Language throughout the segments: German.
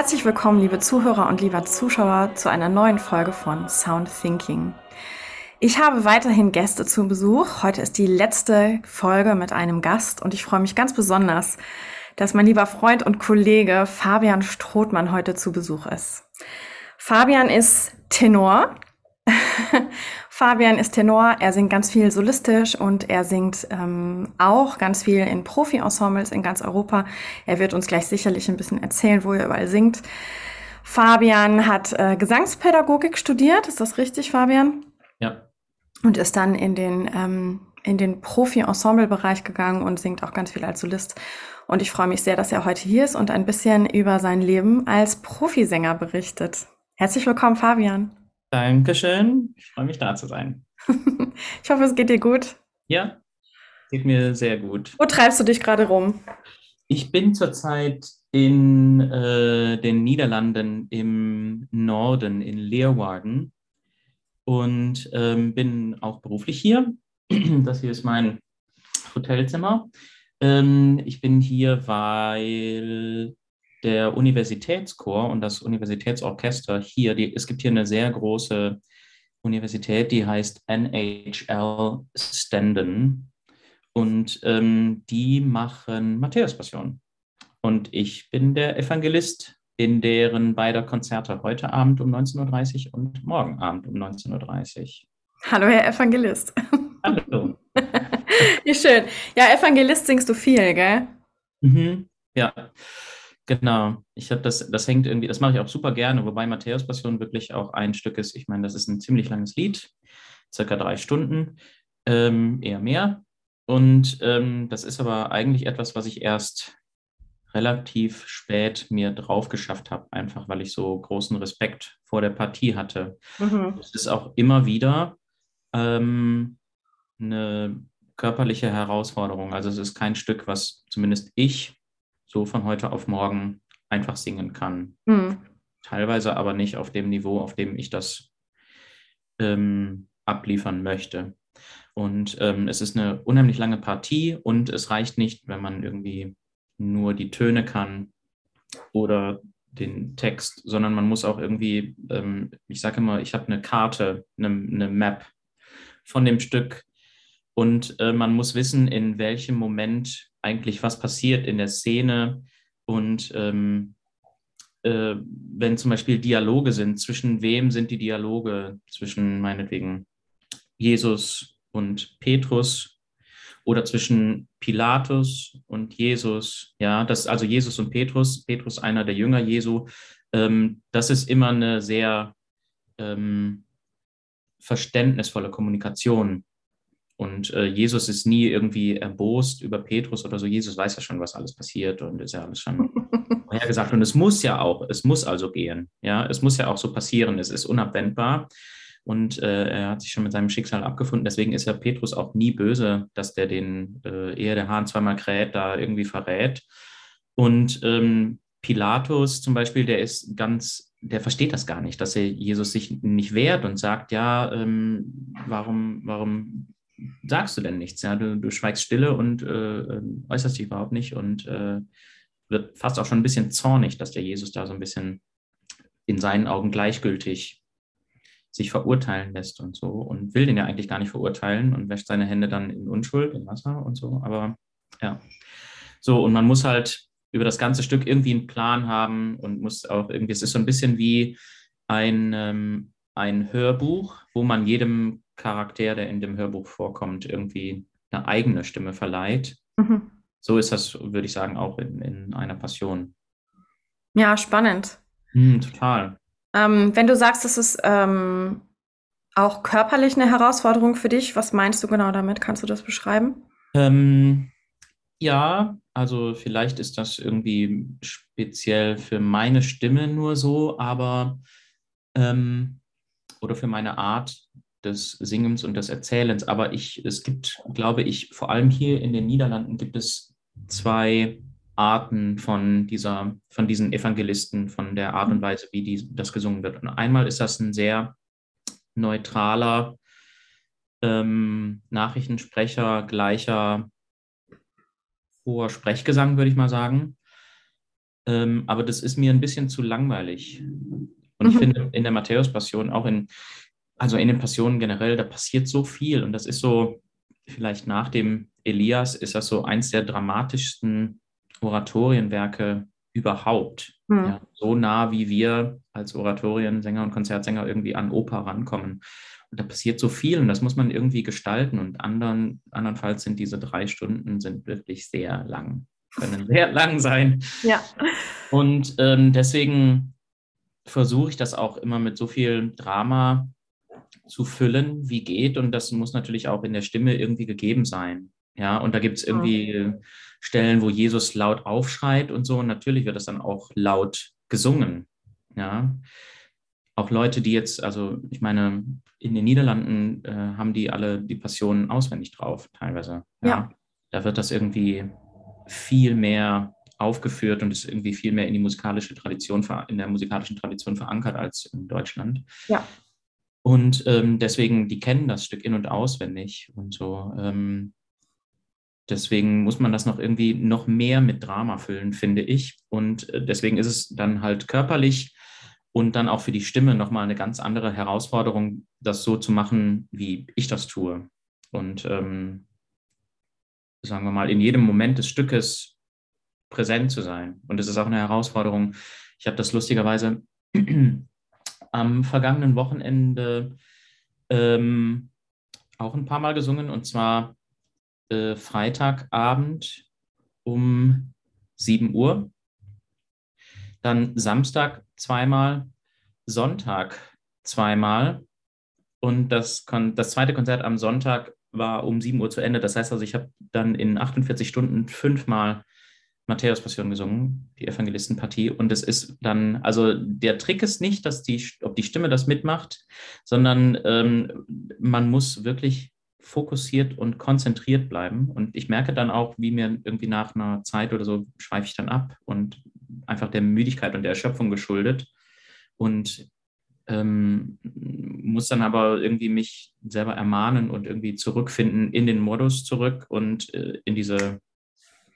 Herzlich willkommen, liebe Zuhörer und lieber Zuschauer, zu einer neuen Folge von Sound Thinking. Ich habe weiterhin Gäste zu Besuch. Heute ist die letzte Folge mit einem Gast und ich freue mich ganz besonders, dass mein lieber Freund und Kollege Fabian Strothmann heute zu Besuch ist. Fabian ist Tenor Fabian ist Tenor, er singt ganz viel solistisch und er singt ähm, auch ganz viel in Profi-Ensembles in ganz Europa. Er wird uns gleich sicherlich ein bisschen erzählen, wo er überall singt. Fabian hat äh, Gesangspädagogik studiert, ist das richtig, Fabian? Ja. Und ist dann in den, ähm, in den Profi-Ensemble-Bereich gegangen und singt auch ganz viel als Solist. Und ich freue mich sehr, dass er heute hier ist und ein bisschen über sein Leben als Profisänger berichtet. Herzlich willkommen, Fabian. Dankeschön. Ich freue mich, da zu sein. ich hoffe, es geht dir gut. Ja, geht mir sehr gut. Wo treibst du dich gerade rum? Ich bin zurzeit in äh, den Niederlanden im Norden, in Leeuwarden und ähm, bin auch beruflich hier. Das hier ist mein Hotelzimmer. Ähm, ich bin hier, weil der Universitätschor und das Universitätsorchester hier, die, es gibt hier eine sehr große Universität, die heißt NHL Standen und ähm, die machen Matthäus-Passion. Und ich bin der Evangelist in deren beider Konzerte heute Abend um 19.30 Uhr und morgen Abend um 19.30 Uhr. Hallo, Herr Evangelist. Hallo. Wie schön. Ja, Evangelist singst du viel, gell? Mhm, ja. Genau, ich habe das, das hängt irgendwie, das mache ich auch super gerne, wobei Matthäus Passion wirklich auch ein Stück ist. Ich meine, das ist ein ziemlich langes Lied, circa drei Stunden, ähm, eher mehr. Und ähm, das ist aber eigentlich etwas, was ich erst relativ spät mir drauf geschafft habe, einfach weil ich so großen Respekt vor der Partie hatte. Mhm. Es ist auch immer wieder ähm, eine körperliche Herausforderung. Also es ist kein Stück, was zumindest ich so von heute auf morgen einfach singen kann. Mhm. Teilweise aber nicht auf dem Niveau, auf dem ich das ähm, abliefern möchte. Und ähm, es ist eine unheimlich lange Partie und es reicht nicht, wenn man irgendwie nur die Töne kann oder den Text, sondern man muss auch irgendwie, ähm, ich sage immer, ich habe eine Karte, eine, eine, Map von dem Stück und äh, man muss wissen, in welchem Moment eigentlich, was passiert in der Szene und ähm, äh, wenn zum Beispiel Dialoge sind, zwischen wem sind die Dialoge? Zwischen meinetwegen Jesus und Petrus oder zwischen Pilatus und Jesus, ja, das also Jesus und Petrus, Petrus einer der Jünger Jesu, ähm, das ist immer eine sehr ähm, verständnisvolle Kommunikation. Und äh, Jesus ist nie irgendwie erbost über Petrus oder so. Jesus weiß ja schon, was alles passiert und ist ja alles schon vorhergesagt. Und es muss ja auch, es muss also gehen. Ja, es muss ja auch so passieren. Es ist unabwendbar. Und äh, er hat sich schon mit seinem Schicksal abgefunden. Deswegen ist ja Petrus auch nie böse, dass der den, äh, ehe der Hahn zweimal kräht, da irgendwie verrät. Und ähm, Pilatus zum Beispiel, der ist ganz, der versteht das gar nicht, dass er Jesus sich nicht wehrt und sagt, ja, ähm, warum, warum sagst du denn nichts? Ja? Du, du schweigst stille und äh, ähm, äußerst dich überhaupt nicht und äh, wird fast auch schon ein bisschen zornig, dass der Jesus da so ein bisschen in seinen Augen gleichgültig sich verurteilen lässt und so und will den ja eigentlich gar nicht verurteilen und wäscht seine Hände dann in Unschuld, in Wasser und so. Aber ja, so und man muss halt über das ganze Stück irgendwie einen Plan haben und muss auch irgendwie, es ist so ein bisschen wie ein, ähm, ein Hörbuch, wo man jedem Charakter, der in dem Hörbuch vorkommt, irgendwie eine eigene Stimme verleiht. Mhm. So ist das, würde ich sagen, auch in, in einer Passion. Ja, spannend. Hm, total. Ähm, wenn du sagst, das ist ähm, auch körperlich eine Herausforderung für dich, was meinst du genau damit? Kannst du das beschreiben? Ähm, ja, also vielleicht ist das irgendwie speziell für meine Stimme nur so, aber ähm, oder für meine Art des Singens und des Erzählens. Aber ich, es gibt, glaube ich, vor allem hier in den Niederlanden gibt es zwei Arten von dieser, von diesen Evangelisten, von der Art und mhm. Weise, wie die, das gesungen wird. Und einmal ist das ein sehr neutraler ähm, Nachrichtensprecher, gleicher hoher Sprechgesang, würde ich mal sagen. Ähm, aber das ist mir ein bisschen zu langweilig. Und ich mhm. finde in der Matthäus-Passion, auch in, also in den Passionen generell, da passiert so viel. Und das ist so, vielleicht nach dem Elias, ist das so eins der dramatischsten Oratorienwerke überhaupt. Mhm. Ja, so nah, wie wir als Oratoriensänger und Konzertsänger irgendwie an Oper rankommen. Und da passiert so viel und das muss man irgendwie gestalten. Und andern, andernfalls sind diese drei Stunden sind wirklich sehr lang, können sehr lang sein. Ja. Und ähm, deswegen versuche ich das auch immer mit so viel Drama zu füllen, wie geht. Und das muss natürlich auch in der Stimme irgendwie gegeben sein. Ja, und da gibt es irgendwie Stellen, wo Jesus laut aufschreit und so. Und natürlich wird das dann auch laut gesungen. Ja, auch Leute, die jetzt, also ich meine, in den Niederlanden äh, haben die alle die Passionen auswendig drauf, teilweise. Ja. ja. Da wird das irgendwie viel mehr aufgeführt und ist irgendwie viel mehr in die musikalische Tradition, in der musikalischen Tradition verankert als in Deutschland. Ja. Und ähm, deswegen, die kennen das Stück in- und auswendig und so. Ähm, deswegen muss man das noch irgendwie noch mehr mit Drama füllen, finde ich. Und äh, deswegen ist es dann halt körperlich und dann auch für die Stimme nochmal eine ganz andere Herausforderung, das so zu machen, wie ich das tue. Und ähm, sagen wir mal, in jedem Moment des Stückes präsent zu sein. Und es ist auch eine Herausforderung. Ich habe das lustigerweise am vergangenen Wochenende ähm, auch ein paar Mal gesungen und zwar äh, Freitagabend um 7 Uhr, dann Samstag zweimal, Sonntag zweimal und das, das zweite Konzert am Sonntag war um 7 Uhr zu Ende. Das heißt also, ich habe dann in 48 Stunden fünfmal Matthäus-Passion gesungen, die Evangelistenpartie. Und es ist dann, also der Trick ist nicht, dass die, ob die Stimme das mitmacht, sondern ähm, man muss wirklich fokussiert und konzentriert bleiben. Und ich merke dann auch, wie mir irgendwie nach einer Zeit oder so schweife ich dann ab und einfach der Müdigkeit und der Erschöpfung geschuldet. Und ähm, muss dann aber irgendwie mich selber ermahnen und irgendwie zurückfinden in den Modus zurück und äh, in diese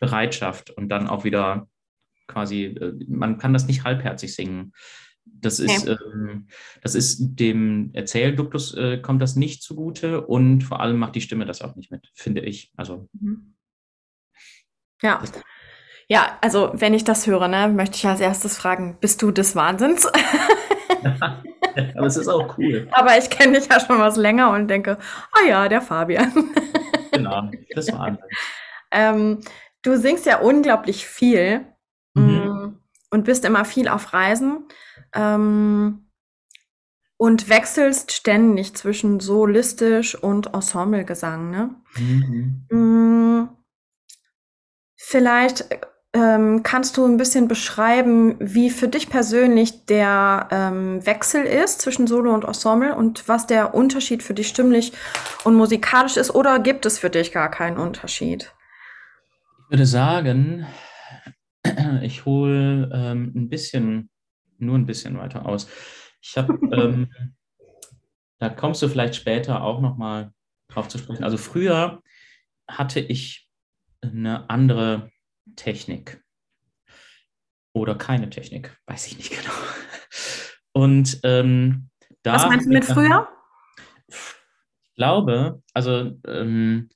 Bereitschaft und dann auch wieder quasi, äh, man kann das nicht halbherzig singen. Das ist, okay. ähm, das ist dem Erzählduktus äh, kommt das nicht zugute und vor allem macht die Stimme das auch nicht mit, finde ich. Also. Mhm. Ja. Ja, also wenn ich das höre, ne, möchte ich als erstes fragen, bist du des Wahnsinns? aber es ist auch cool. Aber ich kenne dich ja schon was länger und denke, ah ja, der Fabian. genau, das Wahnsinn. ähm, Du singst ja unglaublich viel mhm. Mm, und bist immer viel auf Reisen ähm, und wechselst ständig zwischen solistisch und Ensemblegesang. Ne? Mhm. Mm, vielleicht ähm, kannst du ein bisschen beschreiben, wie für dich persönlich der ähm, Wechsel ist zwischen Solo und Ensemble und was der Unterschied für dich stimmlich und musikalisch ist oder gibt es für dich gar keinen Unterschied? Ich würde sagen, ich hole ähm, ein bisschen, nur ein bisschen weiter aus. Ich habe, ähm, da kommst du vielleicht später auch nochmal drauf zu sprechen. Also früher hatte ich eine andere Technik oder keine Technik, weiß ich nicht genau. Und ähm, da. Was meinst du mit früher? Ich glaube, also ähm,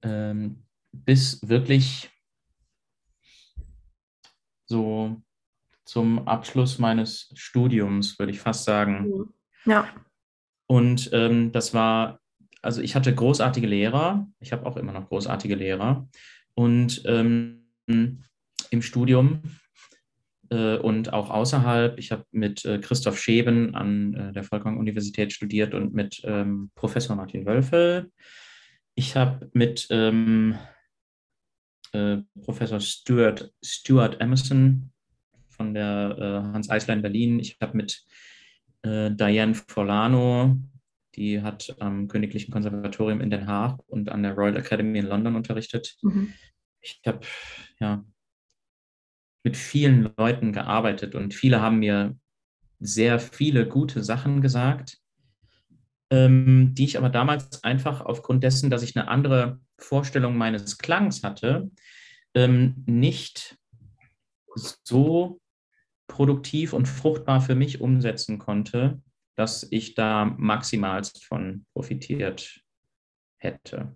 ähm, bis wirklich so zum Abschluss meines Studiums, würde ich fast sagen. Mhm. Ja. Und ähm, das war, also ich hatte großartige Lehrer, ich habe auch immer noch großartige Lehrer. Und ähm, im Studium äh, und auch außerhalb, ich habe mit äh, Christoph Scheben an äh, der Volkwang-Universität studiert und mit ähm, Professor Martin Wölfel. Ich habe mit ähm, äh, Professor Stuart, Stuart Emerson von der äh, Hans Eisler in Berlin. Ich habe mit äh, Diane Forlano, die hat am Königlichen Konservatorium in Den Haag und an der Royal Academy in London unterrichtet. Mhm. Ich habe ja mit vielen Leuten gearbeitet und viele haben mir sehr viele gute Sachen gesagt, ähm, die ich aber damals einfach aufgrund dessen, dass ich eine andere Vorstellung meines Klangs hatte, ähm, nicht so produktiv und fruchtbar für mich umsetzen konnte, dass ich da maximalst von profitiert hätte.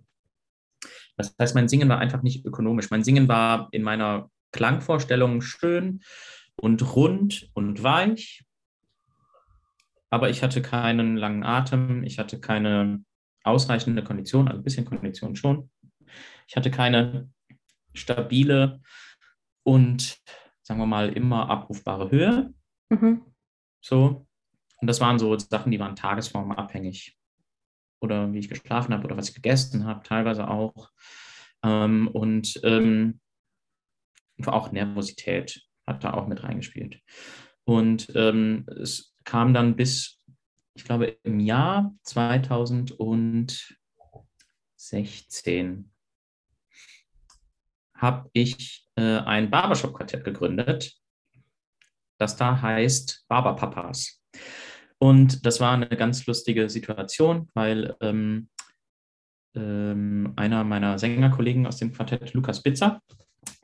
Das heißt, mein Singen war einfach nicht ökonomisch. Mein Singen war in meiner Klangvorstellung schön und rund und weich, aber ich hatte keinen langen Atem, ich hatte keine ausreichende Kondition, also ein bisschen Kondition schon. Ich hatte keine stabile und, sagen wir mal, immer abrufbare Höhe. Mhm. So. Und das waren so Sachen, die waren tagesformabhängig. Oder wie ich geschlafen habe oder was ich gegessen habe, teilweise auch. Ähm, und ähm, auch Nervosität hat da auch mit reingespielt. Und ähm, es kam dann bis, ich glaube, im Jahr 2016 habe ich äh, ein Barbershop-Quartett gegründet, das da heißt Barberpapas. Und das war eine ganz lustige Situation, weil ähm, ähm, einer meiner Sängerkollegen aus dem Quartett, Lukas Bitzer,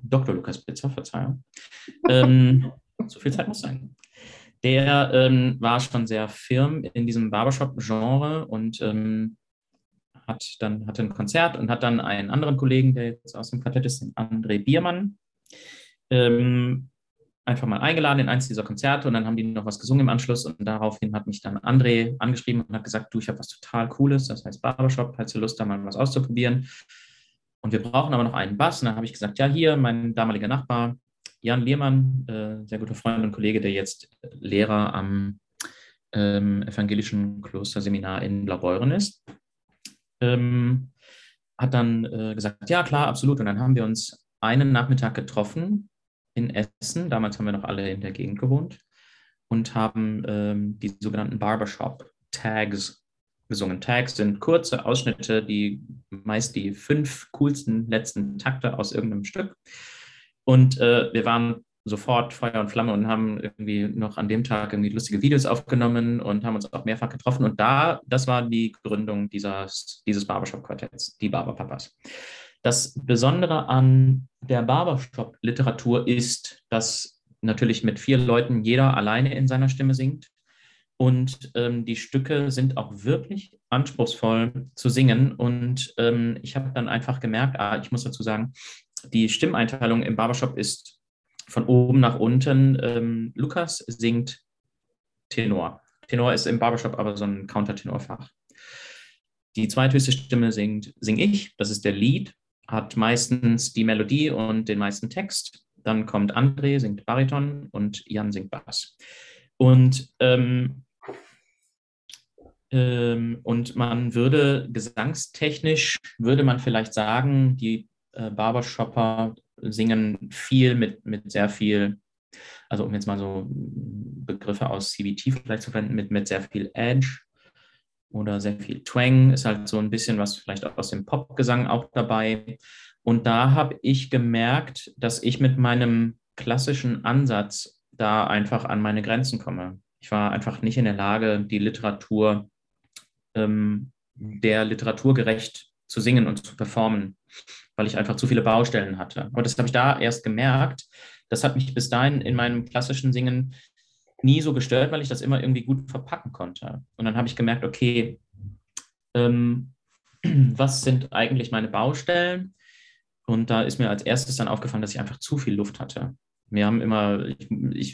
Dr. Lukas Bitzer, Verzeihung, ähm, so viel Zeit muss sein. Der ähm, war schon sehr firm in diesem Barbershop-Genre und ähm, hat dann hatte ein Konzert und hat dann einen anderen Kollegen, der jetzt aus dem Quartett ist, den André Biermann, ähm, einfach mal eingeladen in eins dieser Konzerte und dann haben die noch was gesungen im Anschluss und daraufhin hat mich dann André angeschrieben und hat gesagt, du, ich habe was total Cooles, das heißt Barbershop, hast du Lust, da mal was auszuprobieren? Und wir brauchen aber noch einen Bass. Und dann habe ich gesagt, ja, hier, mein damaliger Nachbar, Jan Lehmann, äh, sehr guter Freund und Kollege, der jetzt Lehrer am ähm, evangelischen Klosterseminar in Blaubeuren ist, ähm, hat dann äh, gesagt, ja, klar, absolut. Und dann haben wir uns einen Nachmittag getroffen in Essen. Damals haben wir noch alle in der Gegend gewohnt und haben ähm, die sogenannten Barbershop-Tags gesungen. Tags sind kurze Ausschnitte, die meist die fünf coolsten letzten Takte aus irgendeinem Stück. Und äh, wir waren sofort Feuer und Flamme und haben irgendwie noch an dem Tag irgendwie lustige Videos aufgenommen und haben uns auch mehrfach getroffen. Und da, das war die Gründung dieses, dieses Barbershop-Quartetts, die Barberpapas. Das Besondere an der Barbershop-Literatur ist, dass natürlich mit vier Leuten jeder alleine in seiner Stimme singt und ähm, die Stücke sind auch wirklich anspruchsvoll zu singen. Und ähm, ich habe dann einfach gemerkt, ah, ich muss dazu sagen, die Stimmeinteilung im Barbershop ist von oben nach unten. Ähm, Lukas singt Tenor. Tenor ist im Barbershop aber so ein Countertenorfach. Die zweithöchste Stimme singt, singe ich, das ist der Lead, hat meistens die Melodie und den meisten Text. Dann kommt André, singt Bariton und Jan singt Bass. Und ähm, ähm, und man würde gesangstechnisch, würde man vielleicht sagen, die äh, Barbershopper singen viel mit, mit sehr viel, also um jetzt mal so Begriffe aus CBT vielleicht zu verwenden, mit, mit sehr viel Edge oder sehr viel Twang, ist halt so ein bisschen was vielleicht auch aus dem Popgesang auch dabei. Und da habe ich gemerkt, dass ich mit meinem klassischen Ansatz da einfach an meine Grenzen komme. Ich war einfach nicht in der Lage, die Literatur ähm, der Literatur gerecht zu singen und zu performen, weil ich einfach zu viele Baustellen hatte. Aber das habe ich da erst gemerkt. Das hat mich bis dahin in meinem klassischen Singen nie so gestört, weil ich das immer irgendwie gut verpacken konnte. Und dann habe ich gemerkt, okay, ähm, was sind eigentlich meine Baustellen? Und da ist mir als erstes dann aufgefallen, dass ich einfach zu viel Luft hatte wir haben immer, ich,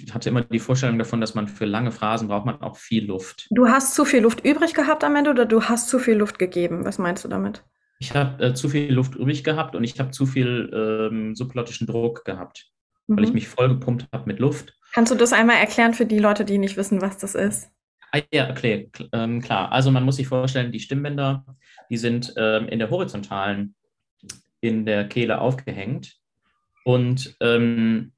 ich, hatte immer die Vorstellung davon, dass man für lange Phrasen braucht man auch viel Luft. Du hast zu viel Luft übrig gehabt am Ende oder du hast zu viel Luft gegeben? Was meinst du damit? Ich habe äh, zu viel Luft übrig gehabt und ich habe zu viel ähm, subglottischen Druck gehabt, mhm. weil ich mhm. mich vollgepumpt habe mit Luft. Kannst du das einmal erklären für die Leute, die nicht wissen, was das ist? Ah, ja, okay, ähm, klar. Also man muss sich vorstellen, die Stimmbänder, die sind ähm, in der horizontalen, in der Kehle aufgehängt. Und ähm,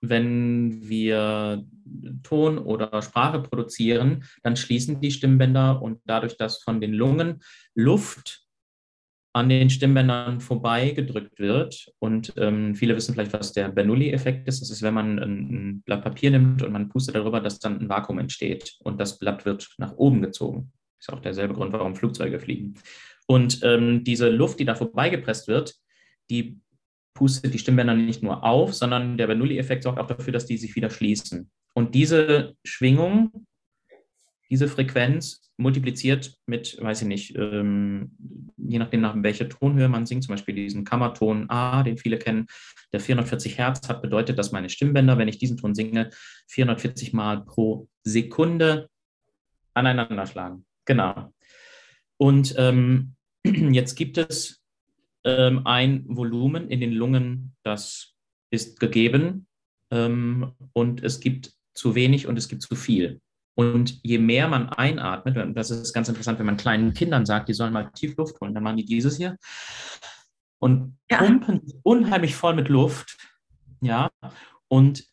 wenn wir Ton oder Sprache produzieren, dann schließen die Stimmbänder und dadurch, dass von den Lungen Luft an den Stimmbändern vorbeigedrückt wird. Und ähm, viele wissen vielleicht, was der Bernoulli-Effekt ist. Das ist, wenn man ein, Blatt Papier nimmt und man pustet darüber, dass dann ein Vakuum entsteht und das Blatt wird nach oben gezogen. Ist auch derselbe Grund, warum Flugzeuge fliegen. Und ähm, diese Luft, die da vorbeigepresst wird, die pustet die Stimmbänder nicht nur auf, sondern der Bernoulli-Effekt sorgt auch dafür, dass die sich wieder schließen. Und diese Schwingung, diese Frequenz multipliziert mit, weiß ich nicht, ähm, je nachdem, nach welcher Tonhöhe man singt, zum Beispiel diesen Kammerton A, den viele kennen, der 440 Hertz hat, bedeutet, dass meine Stimmbänder, wenn ich diesen Ton singe, 440 Mal pro Sekunde aneinander schlagen. Genau. Und ähm, jetzt gibt es ähm, ein Volumen in den Lungen, das ist gegeben ähm, und es gibt zu wenig und es gibt zu viel. Und je mehr man einatmet, und das ist ganz interessant, wenn man kleinen Kindern sagt, die sollen mal tief Luft holen, dann machen die dieses hier und ja. pumpen unheimlich voll mit Luft. Ja, und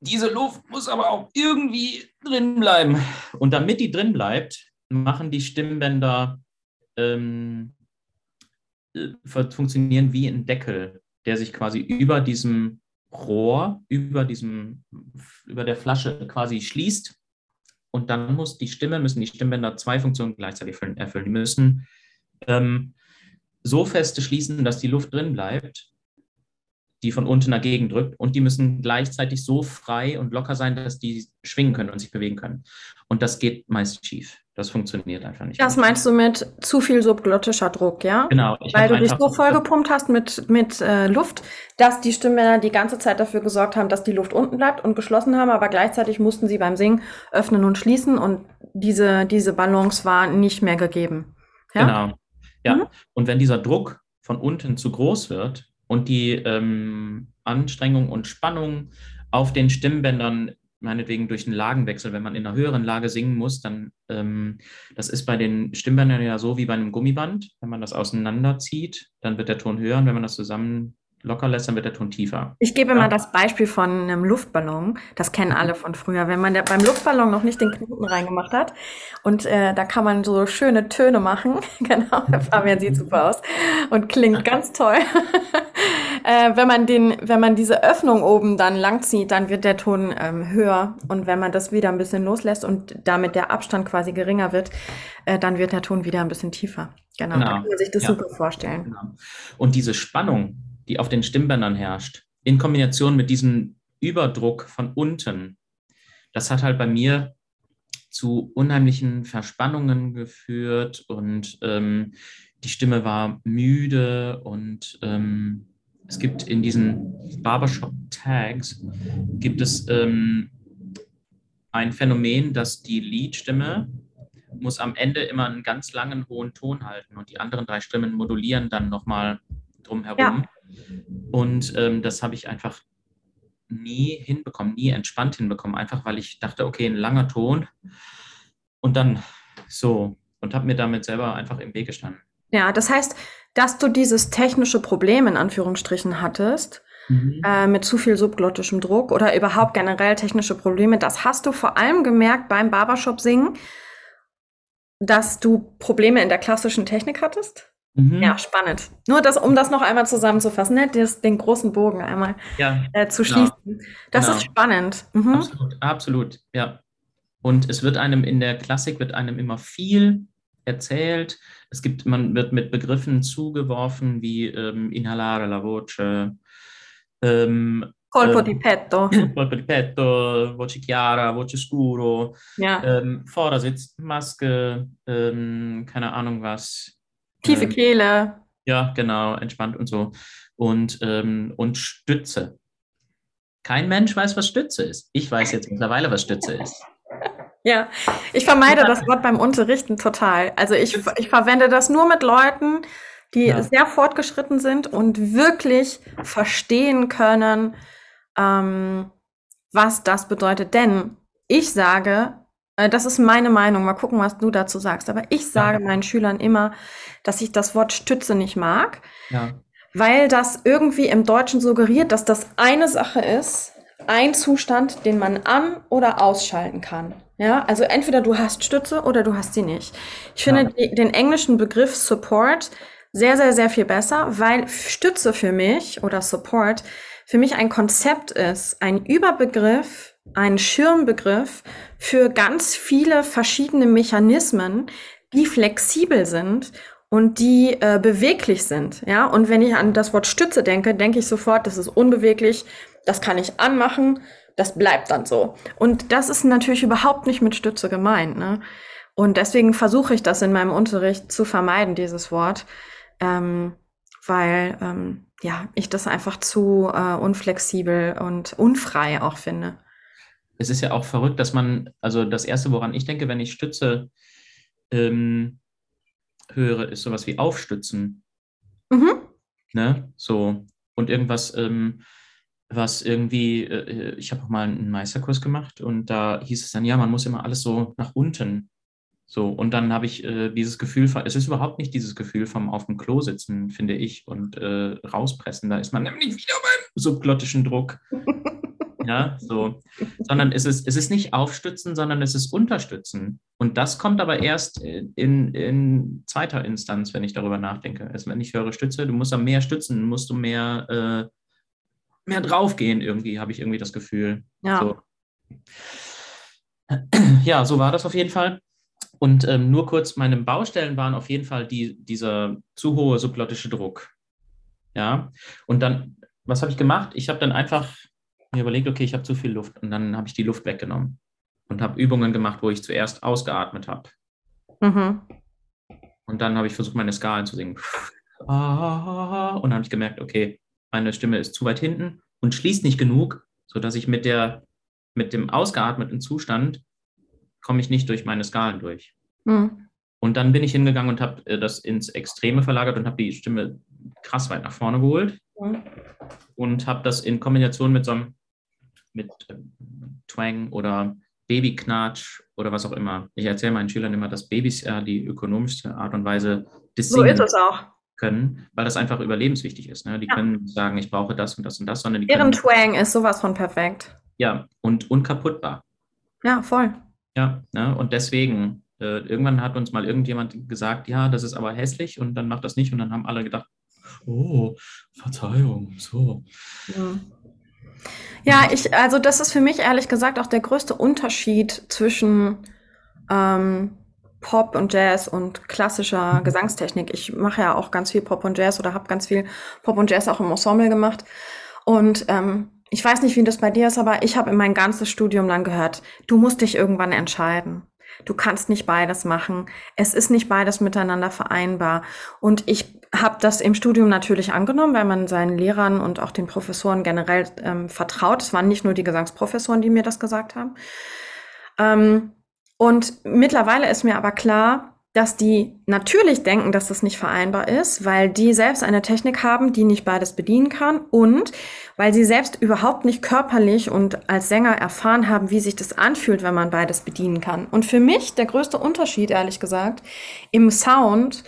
diese Luft muss aber auch irgendwie drin bleiben. Und damit die drin bleibt, machen die Stimmbänder, ähm, äh, funktionieren wie ein Deckel, der sich quasi über diesem Rohr, über diesem, über der Flasche quasi schließt und dann muss die Stimme, müssen die Stimmbänder zwei Funktionen gleichzeitig erfüllen. Die müssen ähm, so feste schließen, dass die Luft drin bleibt, die von unten dagegen drückt. Und die müssen gleichzeitig so frei und locker sein, dass die schwingen können und sich bewegen können. Und das geht meist schief. Das funktioniert einfach nicht. Das meinst du mit zu viel subglottischer Druck, ja? Genau. Weil du dich so vollgepumpt hast mit, mit äh, Luft, dass die Stimmbänder die ganze Zeit dafür gesorgt haben, dass die Luft unten bleibt und geschlossen haben, aber gleichzeitig mussten sie beim Singen öffnen und schließen und diese, diese Balance war nicht mehr gegeben. Ja? Genau. Ja. Mhm. Und wenn dieser Druck von unten zu groß wird und die ähm, Anstrengung und Spannung auf den Stimmbändern meinetwegen durch einen Lagenwechsel, wenn man in einer höheren Lage singen muss, dann, ähm, das ist bei den Stimmbändern ja so wie bei einem Gummiband. Wenn man das auseinanderzieht, dann wird der Ton höher und wenn man das zusammen locker lässt, dann wird der Ton tiefer. Ich gebe ja. mal das Beispiel von einem Luftballon. Das kennen alle von früher. Wenn man beim Luftballon noch nicht den Knoten reingemacht hat und äh, da kann man so schöne Töne machen. genau, Fabian sieht super aus und klingt ganz toll. Äh, wenn man den, wenn man diese Öffnung oben dann langzieht, dann wird der Ton ähm, höher und wenn man das wieder ein bisschen loslässt und damit der Abstand quasi geringer wird, äh, dann wird der Ton wieder ein bisschen tiefer. Genau, genau. da kann man sich das ja. super vorstellen. Genau. Und diese Spannung, die auf den Stimmbändern herrscht, in Kombination mit diesem Überdruck von unten, das hat halt bei mir zu unheimlichen Verspannungen geführt und ähm, die Stimme war müde und ähm, es gibt in diesen Barbershop-Tags gibt es ähm, ein Phänomen, dass die Leadstimme muss am Ende immer einen ganz langen hohen Ton halten und die anderen drei Stimmen modulieren dann nochmal drumherum. Ja. Und ähm, das habe ich einfach nie hinbekommen, nie entspannt hinbekommen, einfach weil ich dachte, okay, ein langer Ton und dann so und habe mir damit selber einfach im Weg gestanden. Ja, das heißt, dass du dieses technische Problem in Anführungsstrichen hattest, mhm. äh, mit zu viel subglottischem Druck oder überhaupt generell technische Probleme, das hast du vor allem gemerkt beim Barbershop-Singen, dass du Probleme in der klassischen Technik hattest? Mhm. Ja, spannend. Nur das, um das noch einmal zusammenzufassen, ne? das, den großen Bogen einmal ja, äh, zu genau. schließen. Das genau. ist spannend. Mhm. Absolut, absolut, ja. Und es wird einem in der Klassik wird einem immer viel erzählt. Es gibt, man wird mit Begriffen zugeworfen wie ähm, inhalare la voce, ähm, Colpo di petto. Colpo di petto, voce chiara, voce scuro, ja. ähm, Vordersitz, Maske, ähm, keine Ahnung was, Tiefe ähm, Kehle. Ja, genau, entspannt und so. Und, ähm, und Stütze. Kein Mensch weiß, was Stütze ist. Ich weiß jetzt mittlerweile, was Stütze ist. Ja, ich vermeide das Wort beim Unterrichten total. Also ich, ich verwende das nur mit Leuten, die ja. sehr fortgeschritten sind und wirklich verstehen können, ähm, was das bedeutet. Denn ich sage, äh, das ist meine Meinung, mal gucken, was du dazu sagst, aber ich sage ja. meinen Schülern immer, dass ich das Wort Stütze nicht mag, ja. weil das irgendwie im Deutschen suggeriert, dass das eine Sache ist, ein Zustand, den man an- oder ausschalten kann. Ja, also entweder du hast Stütze oder du hast sie nicht. Ich finde ja. die, den englischen Begriff Support sehr, sehr, sehr viel besser, weil Stütze für mich oder Support für mich ein Konzept ist, ein Überbegriff, ein Schirmbegriff für ganz viele verschiedene Mechanismen, die flexibel sind und die äh, beweglich sind. Ja, und wenn ich an das Wort Stütze denke, denke ich sofort, das ist unbeweglich, das kann ich anmachen, das bleibt dann so. Und das ist natürlich überhaupt nicht mit Stütze gemeint. Ne? Und deswegen versuche ich das in meinem Unterricht zu vermeiden, dieses Wort, ähm, weil ähm, ja, ich das einfach zu äh, unflexibel und unfrei auch finde. Es ist ja auch verrückt, dass man, also das Erste, woran ich denke, wenn ich Stütze ähm, höre, ist sowas wie Aufstützen. Mhm. Ne? So. Und irgendwas, ähm, was irgendwie, äh, ich habe auch mal einen Meisterkurs gemacht und da hieß es dann, ja, man muss immer alles so nach unten. So, und dann habe ich äh, dieses Gefühl, es ist überhaupt nicht dieses Gefühl vom auf dem Klo sitzen, finde ich, und äh, rauspressen. Da ist man nämlich wieder beim subglottischen Druck. ja, so. Sondern es ist, es ist nicht aufstützen, sondern es ist unterstützen. Und das kommt aber erst in, in zweiter Instanz, wenn ich darüber nachdenke. Also wenn ich höre Stütze, du musst da mehr stützen, musst du mehr äh, mehr draufgehen, irgendwie, habe ich irgendwie das Gefühl. Ja. So. Ja, so war das auf jeden Fall. Und ähm, nur kurz, meine Baustellen waren auf jeden Fall die, dieser zu hohe subglottische Druck. Ja, und dann, was habe ich gemacht? Ich habe dann einfach mir überlegt, okay, ich habe zu viel Luft und dann habe ich die Luft weggenommen und habe Übungen gemacht, wo ich zuerst ausgeatmet habe. Mhm. Und dann habe ich versucht, meine Skalen zu singen. Und dann habe ich gemerkt, okay, meine Stimme ist zu weit hinten und schließt nicht genug, sodass ich mit, der, mit dem ausgeatmeten Zustand komme ich nicht durch meine Skalen durch. Mhm. Und dann bin ich hingegangen und habe äh, das ins Extreme verlagert und habe die Stimme krass weit nach vorne geholt mhm. und habe das in Kombination mit so einem mit ähm, Twang oder Babyknatsch oder was auch immer. Ich erzähle meinen Schülern immer, dass Babys ja die ökonomischste Art und Weise des So ist es auch können, weil das einfach überlebenswichtig ist. Ne? Die ja. können sagen, ich brauche das und das und das, sondern die Deren Twang ist sowas von perfekt. Ja, und unkaputtbar. Ja, voll. Ja, ne? und deswegen, äh, irgendwann hat uns mal irgendjemand gesagt, ja, das ist aber hässlich und dann macht das nicht und dann haben alle gedacht, oh, Verzeihung, so. Ja. Ja, ich, also das ist für mich ehrlich gesagt auch der größte Unterschied zwischen ähm, Pop und Jazz und klassischer mhm. Gesangstechnik. Ich mache ja auch ganz viel Pop und Jazz oder habe ganz viel Pop und Jazz auch im Ensemble gemacht. Und ähm, ich weiß nicht, wie das bei dir ist, aber ich habe in mein ganzes Studium lang gehört, du musst dich irgendwann entscheiden. Du kannst nicht beides machen. Es ist nicht beides miteinander vereinbar. Und ich habe das im Studium natürlich angenommen, weil man seinen Lehrern und auch den Professoren generell ähm, vertraut. Es waren nicht nur die Gesangsprofessoren, die mir das gesagt haben. Ähm, und mittlerweile ist mir aber klar, dass die natürlich denken, dass das nicht vereinbar ist, weil die selbst eine Technik haben, die nicht beides bedienen kann und weil sie selbst überhaupt nicht körperlich und als Sänger erfahren haben, wie sich das anfühlt, wenn man beides bedienen kann. Und für mich der größte Unterschied, ehrlich gesagt, im Sound,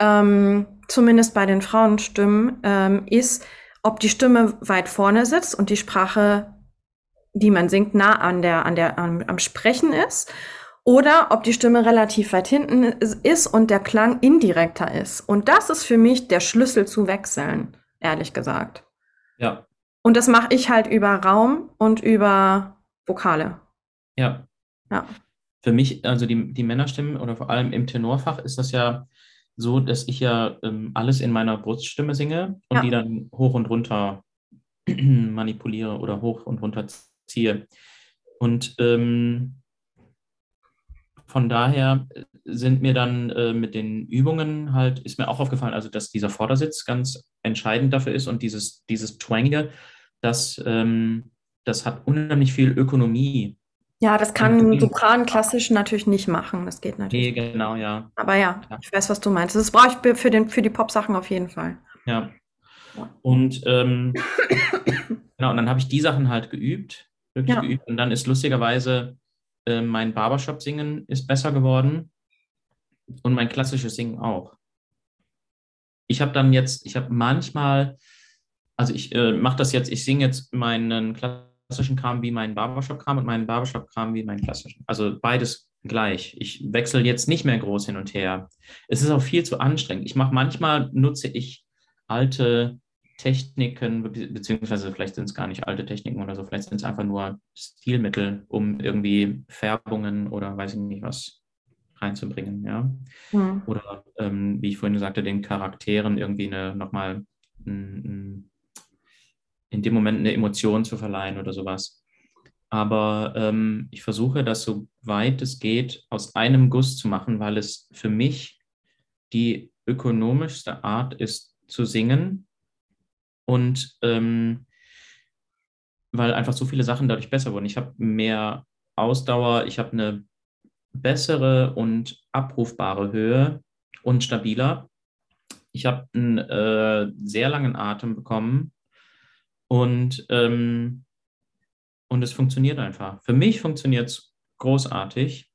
ähm, zumindest bei den Frauenstimmen, ähm, ist, ob die Stimme weit vorne sitzt und die Sprache, die man singt, nah an der, an der, am, am Sprechen ist oder ob die Stimme relativ weit hinten ist und der Klang indirekter ist. Und das ist für mich der Schlüssel zu wechseln, ehrlich gesagt. Ja. Und das mache ich halt über Raum und über Vokale. Ja. Ja. Für mich, also die, die Männerstimmen oder vor allem im Tenorfach ist das ja so, dass ich ja ähm, alles in meiner Bruststimme singe und ja. die dann hoch und runter manipuliere oder hoch und runter ziehe. Und ähm, von daher äh, sind mir dann äh, mit den Übungen halt, ist mir auch aufgefallen, also dass dieser Vordersitz ganz entscheidend dafür ist und dieses, dieses Twangige, das, ähm, das hat unheimlich viel Ökonomie Ja, das kann Sopran klassisch natürlich nicht machen. Das geht natürlich. Nee, genau, ja. Aber ja, ja. ich weiß, was du meinst. Das brauche ich für, den, für die Pop-Sachen auf jeden Fall. Ja. Und ähm, genau, und dann habe ich die Sachen halt geübt, wirklich ja. geübt. Und dann ist lustigerweise äh, mein Barbershop-Singen ist besser geworden und mein klassisches Singen auch. Ich habe dann jetzt, ich habe manchmal, also ich äh, mache das jetzt, ich singe jetzt meinen klassischen klassischen Kram wie meinen Barbershop-Kram und meinen Barbershop-Kram wie meinen klassischen. Also beides gleich. Ich wechsle jetzt nicht mehr groß hin und her. Es ist auch viel zu anstrengend. Ich mache manchmal nutze ich alte Techniken, beziehungsweise vielleicht sind es gar nicht alte Techniken oder so, vielleicht sind es einfach nur Stilmittel, um irgendwie Färbungen oder weiß ich nicht was reinzubringen, ja. Mhm. Oder ähm, wie ich vorhin sagte, den Charakteren irgendwie eine nochmal in dem Moment eine Emotion zu verleihen oder sowas. Aber ähm, ich versuche das so weit es geht aus einem Guss zu machen, weil es für mich die ökonomischste Art ist zu singen und ähm, weil einfach so viele Sachen dadurch besser wurden. Ich habe mehr Ausdauer, ich habe eine bessere und abrufbare Höhe und stabiler. Ich habe einen äh, sehr langen Atem bekommen und, ähm, und es funktioniert einfach. Für mich funktioniert es großartig.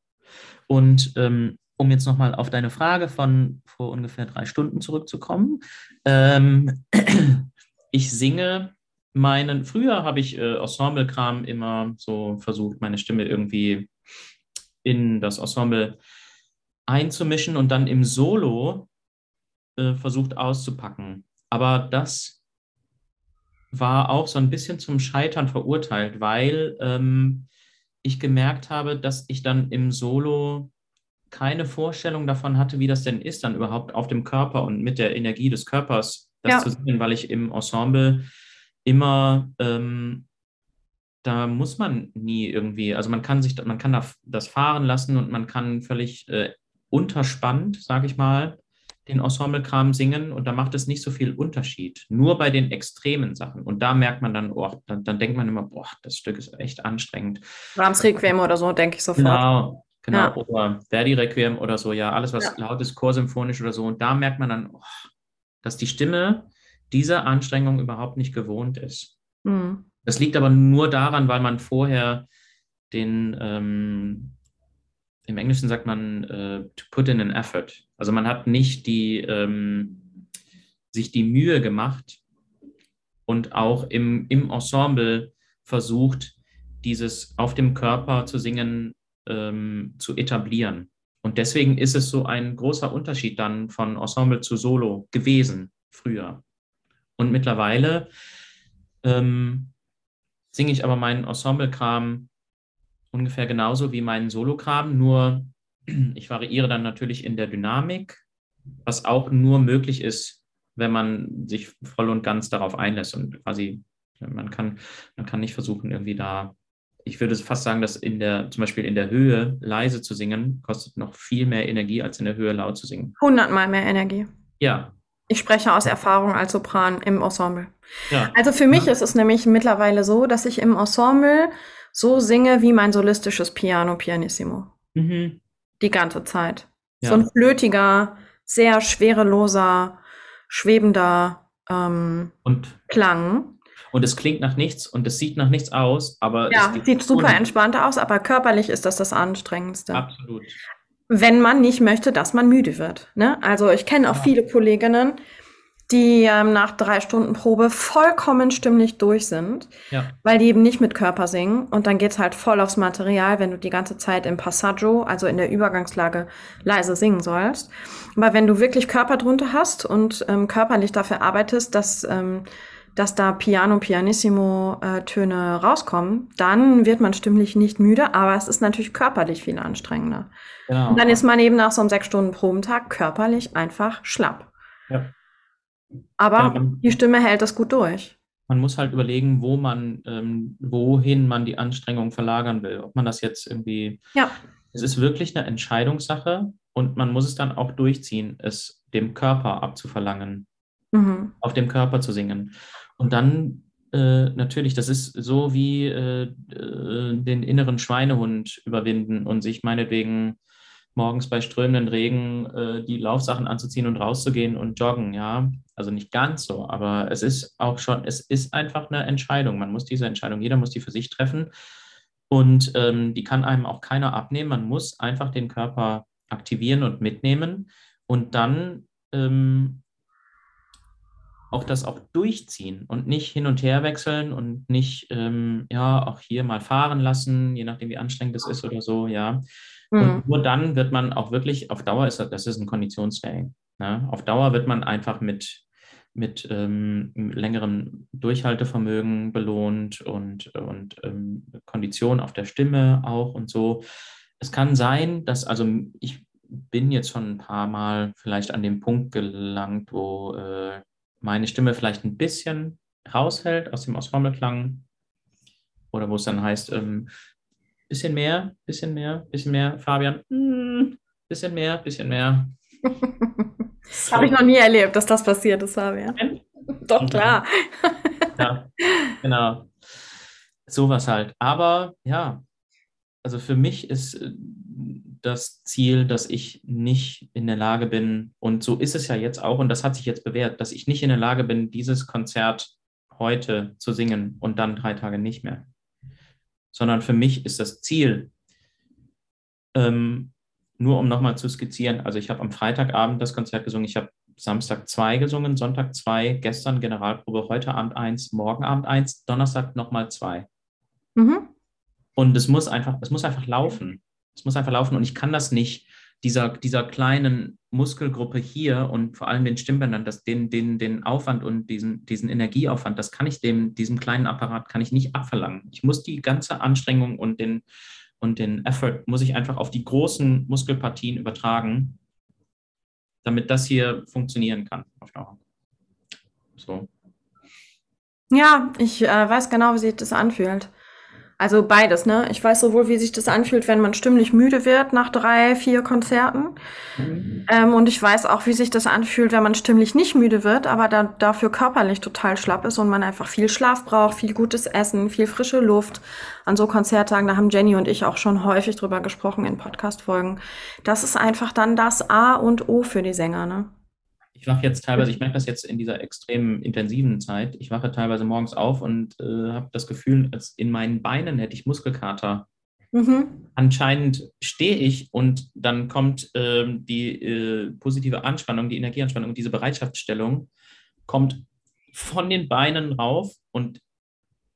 Und ähm, um jetzt nochmal auf deine Frage von vor ungefähr drei Stunden zurückzukommen. Ähm, ich singe meinen, früher habe ich äh, Ensemble-Kram immer so versucht, meine Stimme irgendwie in das Ensemble einzumischen und dann im Solo äh, versucht auszupacken. Aber das war auch so ein bisschen zum Scheitern verurteilt, weil ähm, ich gemerkt habe, dass ich dann im Solo keine Vorstellung davon hatte, wie das denn ist, dann überhaupt auf dem Körper und mit der Energie des Körpers das ja. zu sehen, weil ich im Ensemble immer, ähm, da muss man nie irgendwie, also man kann sich, man kann das fahren lassen und man kann völlig äh, unterspannt, sage ich mal, den Ensemble-Kram singen und da macht es nicht so viel Unterschied. Nur bei den extremen Sachen. Und da merkt man dann, oh, dann, dann denkt man immer, boah, das Stück ist echt anstrengend. Brahms Requiem oder so, denke ich sofort. Genau, genau. Ja. Oder Verdi Requiem oder so, ja, alles, was ja. laut ist, chorsymphonisch oder so. Und da merkt man dann, oh, dass die Stimme dieser Anstrengung überhaupt nicht gewohnt ist. Mhm. Das liegt aber nur daran, weil man vorher den, ähm, im Englischen sagt man, äh, to put in an effort. Also man hat nicht die, ähm, sich die Mühe gemacht und auch im, im Ensemble versucht, dieses auf dem Körper zu singen ähm, zu etablieren. Und deswegen ist es so ein großer Unterschied dann von Ensemble zu Solo gewesen früher. Und mittlerweile ähm, singe ich aber meinen Ensemble-Kram ungefähr genauso wie mein Solokram, nur ich variiere dann natürlich in der Dynamik, was auch nur möglich ist, wenn man sich voll und ganz darauf einlässt und quasi man kann, man kann nicht versuchen, irgendwie da, ich würde fast sagen, dass in der, zum Beispiel in der Höhe leise zu singen, kostet noch viel mehr Energie, als in der Höhe laut zu singen. Hundertmal mehr Energie. Ja. Ich spreche aus Erfahrung als Sopran im Ensemble. Ja. Also für mich ja. ist es nämlich mittlerweile so, dass ich im Ensemble so singe wie mein solistisches Piano Pianissimo. Mhm. Die ganze Zeit. Ja. So ein flötiger, sehr schwereloser, schwebender ähm, Klang. Und es klingt nach nichts und es sieht nach nichts aus, aber ja, es sieht super entspannt aus, aber körperlich ist das das Anstrengendste. Absolut. Wenn man nicht möchte, dass man müde wird. Ne? Also ich kenne auch ja. viele Kolleginnen, die ähm, nach drei Stunden Probe vollkommen stimmlich durch sind, ja. weil die eben nicht mit Körper singen. Und dann geht's halt voll aufs Material, wenn du die ganze Zeit im Passaggio, also in der Übergangslage, leise singen sollst. Aber wenn du wirklich Körper drunter hast und ähm, körperlich dafür arbeitest, dass, ähm, dass da Piano, Pianissimo äh, Töne rauskommen, dann wird man stimmlich nicht müde, aber es ist natürlich körperlich viel anstrengender. Genau. Und dann ist man eben nach so einem sechs Stunden Probentag körperlich einfach schlapp. Ja. Aber ja, die Stimme hält das gut durch. Man muss halt überlegen, wo man, ähm, wohin man die Anstrengung verlagern will. Ob man das jetzt irgendwie. Ja. Es ist wirklich eine Entscheidungssache und man muss es dann auch durchziehen, es dem Körper abzuverlangen, mhm. auf dem Körper zu singen. Und dann äh, natürlich, das ist so wie äh, äh, den inneren Schweinehund überwinden und sich meinetwegen morgens bei strömenden Regen äh, die Laufsachen anzuziehen und rauszugehen und joggen, ja. Also nicht ganz so, aber es ist auch schon, es ist einfach eine Entscheidung. Man muss diese Entscheidung, jeder muss die für sich treffen. Und ähm, die kann einem auch keiner abnehmen. Man muss einfach den Körper aktivieren und mitnehmen und dann ähm, auch das auch durchziehen und nicht hin und her wechseln und nicht, ähm, ja, auch hier mal fahren lassen, je nachdem, wie anstrengend es ist oder so, ja. Mhm. Und nur dann wird man auch wirklich, auf Dauer ist das, das ist ein Konditionstraining. Ne? Auf Dauer wird man einfach mit, mit ähm, längerem Durchhaltevermögen belohnt und, und ähm, Kondition auf der Stimme auch und so. Es kann sein, dass, also ich bin jetzt schon ein paar Mal vielleicht an dem Punkt gelangt, wo äh, meine Stimme vielleicht ein bisschen rausfällt aus dem Ensembleklang oder wo es dann heißt, ähm, bisschen mehr, bisschen mehr, bisschen mehr, Fabian, mm, bisschen mehr, bisschen mehr. so. Habe ich noch nie erlebt, dass das passiert ist, Fabian. Ja? Doch, klar. ja, genau. Sowas halt. Aber ja, also für mich ist äh, das Ziel, dass ich nicht in der Lage bin, und so ist es ja jetzt auch, und das hat sich jetzt bewährt, dass ich nicht in der Lage bin, dieses Konzert heute zu singen und dann drei Tage nicht mehr. Sondern für mich ist das Ziel, ähm, nur um nochmal zu skizzieren, also ich habe am Freitagabend das Konzert gesungen, ich habe Samstag zwei gesungen, Sonntag zwei, gestern Generalprobe, heute Abend eins, morgen Abend eins, Donnerstag nochmal zwei. Mhm. Und es muss einfach, es muss einfach laufen. Es muss einfach laufen und ich kann das nicht dieser, dieser kleinen Muskelgruppe hier und vor allem den Stimmbändern, das, den, den, den Aufwand und diesen, diesen Energieaufwand, das kann ich dem, diesem kleinen Apparat kann ich nicht abverlangen. Ich muss die ganze Anstrengung und den, und den Effort muss ich einfach auf die großen Muskelpartien übertragen, damit das hier funktionieren kann auf Dauer. So. Ja, ich äh, weiß genau, wie sich das anfühlt. Also beides, ne? Ich weiß sowohl, wie sich das anfühlt, wenn man stimmlich müde wird nach drei, vier Konzerten. Mhm. Ähm, und ich weiß auch, wie sich das anfühlt, wenn man stimmlich nicht müde wird, aber da, dafür körperlich total schlapp ist und man einfach viel Schlaf braucht, viel gutes Essen, viel frische Luft. An so Konzerttagen, da haben Jenny und ich auch schon häufig drüber gesprochen in Podcast-Folgen. Das ist einfach dann das A und O für die Sänger, ne? Ich wache jetzt teilweise, ich merke das jetzt in dieser extrem intensiven Zeit, ich wache teilweise morgens auf und äh, habe das Gefühl, als in meinen Beinen hätte ich Muskelkater. Mhm. Anscheinend stehe ich und dann kommt äh, die äh, positive Anspannung, die Energieanspannung, diese Bereitschaftsstellung kommt von den Beinen rauf und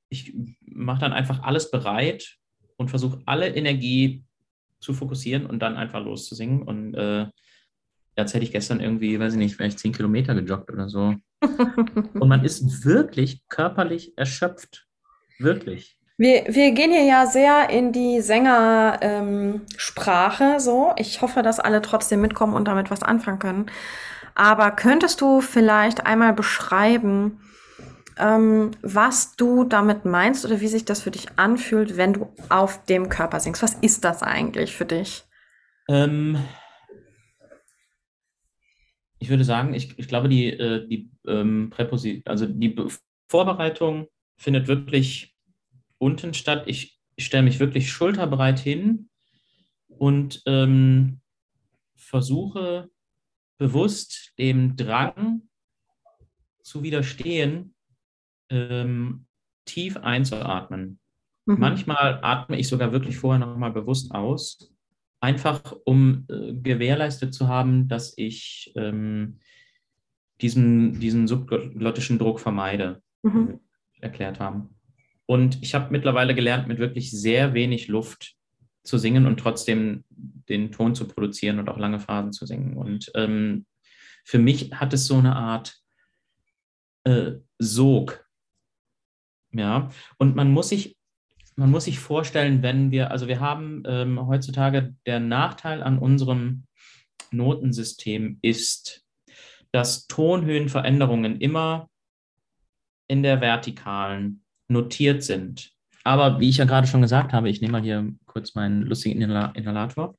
ich mache dann einfach alles bereit und versuche alle Energie zu fokussieren und dann einfach loszusingen. Und äh, als hätte ich gestern irgendwie, weiß ich nicht, vielleicht zehn Kilometer gejoggt oder so. Und man ist wirklich körperlich erschöpft. Wirklich. Wir, wir gehen hier ja sehr in die Sängersprache, ähm, so. Ich hoffe, dass alle trotzdem mitkommen und damit was anfangen können. Aber könntest du vielleicht einmal beschreiben, ähm, was du damit meinst oder wie sich das für dich anfühlt, wenn du auf dem Körper singst? Was ist das eigentlich für dich? Ähm, ich würde sagen, ich, ich glaube, die, äh, die ähm, Präposit also die Vorbereitung findet wirklich unten statt. Ich, ich stelle mich wirklich schulterbreit hin und ähm, versuche bewusst dem Drang zu widerstehen, ähm, tief einzuatmen. Mhm. Manchmal atme ich sogar wirklich vorher nochmal bewusst aus einfach um äh, gewährleistet zu haben, dass ich ähm, diesen, diesen subglottischen Druck vermeide, mhm. erklärt haben. Und ich habe mittlerweile gelernt, mit wirklich sehr wenig Luft zu singen und trotzdem den Ton zu produzieren und auch lange Phasen zu singen. Und ähm, für mich hat es so eine Art äh, Sog. Ja, und man muss sich man muss sich vorstellen, wenn wir, also wir haben ähm, heutzutage der Nachteil an unserem Notensystem ist, dass Tonhöhenveränderungen immer in der Vertikalen notiert sind. Aber wie ich ja gerade schon gesagt habe, ich nehme mal hier kurz meinen lustigen Inhalator.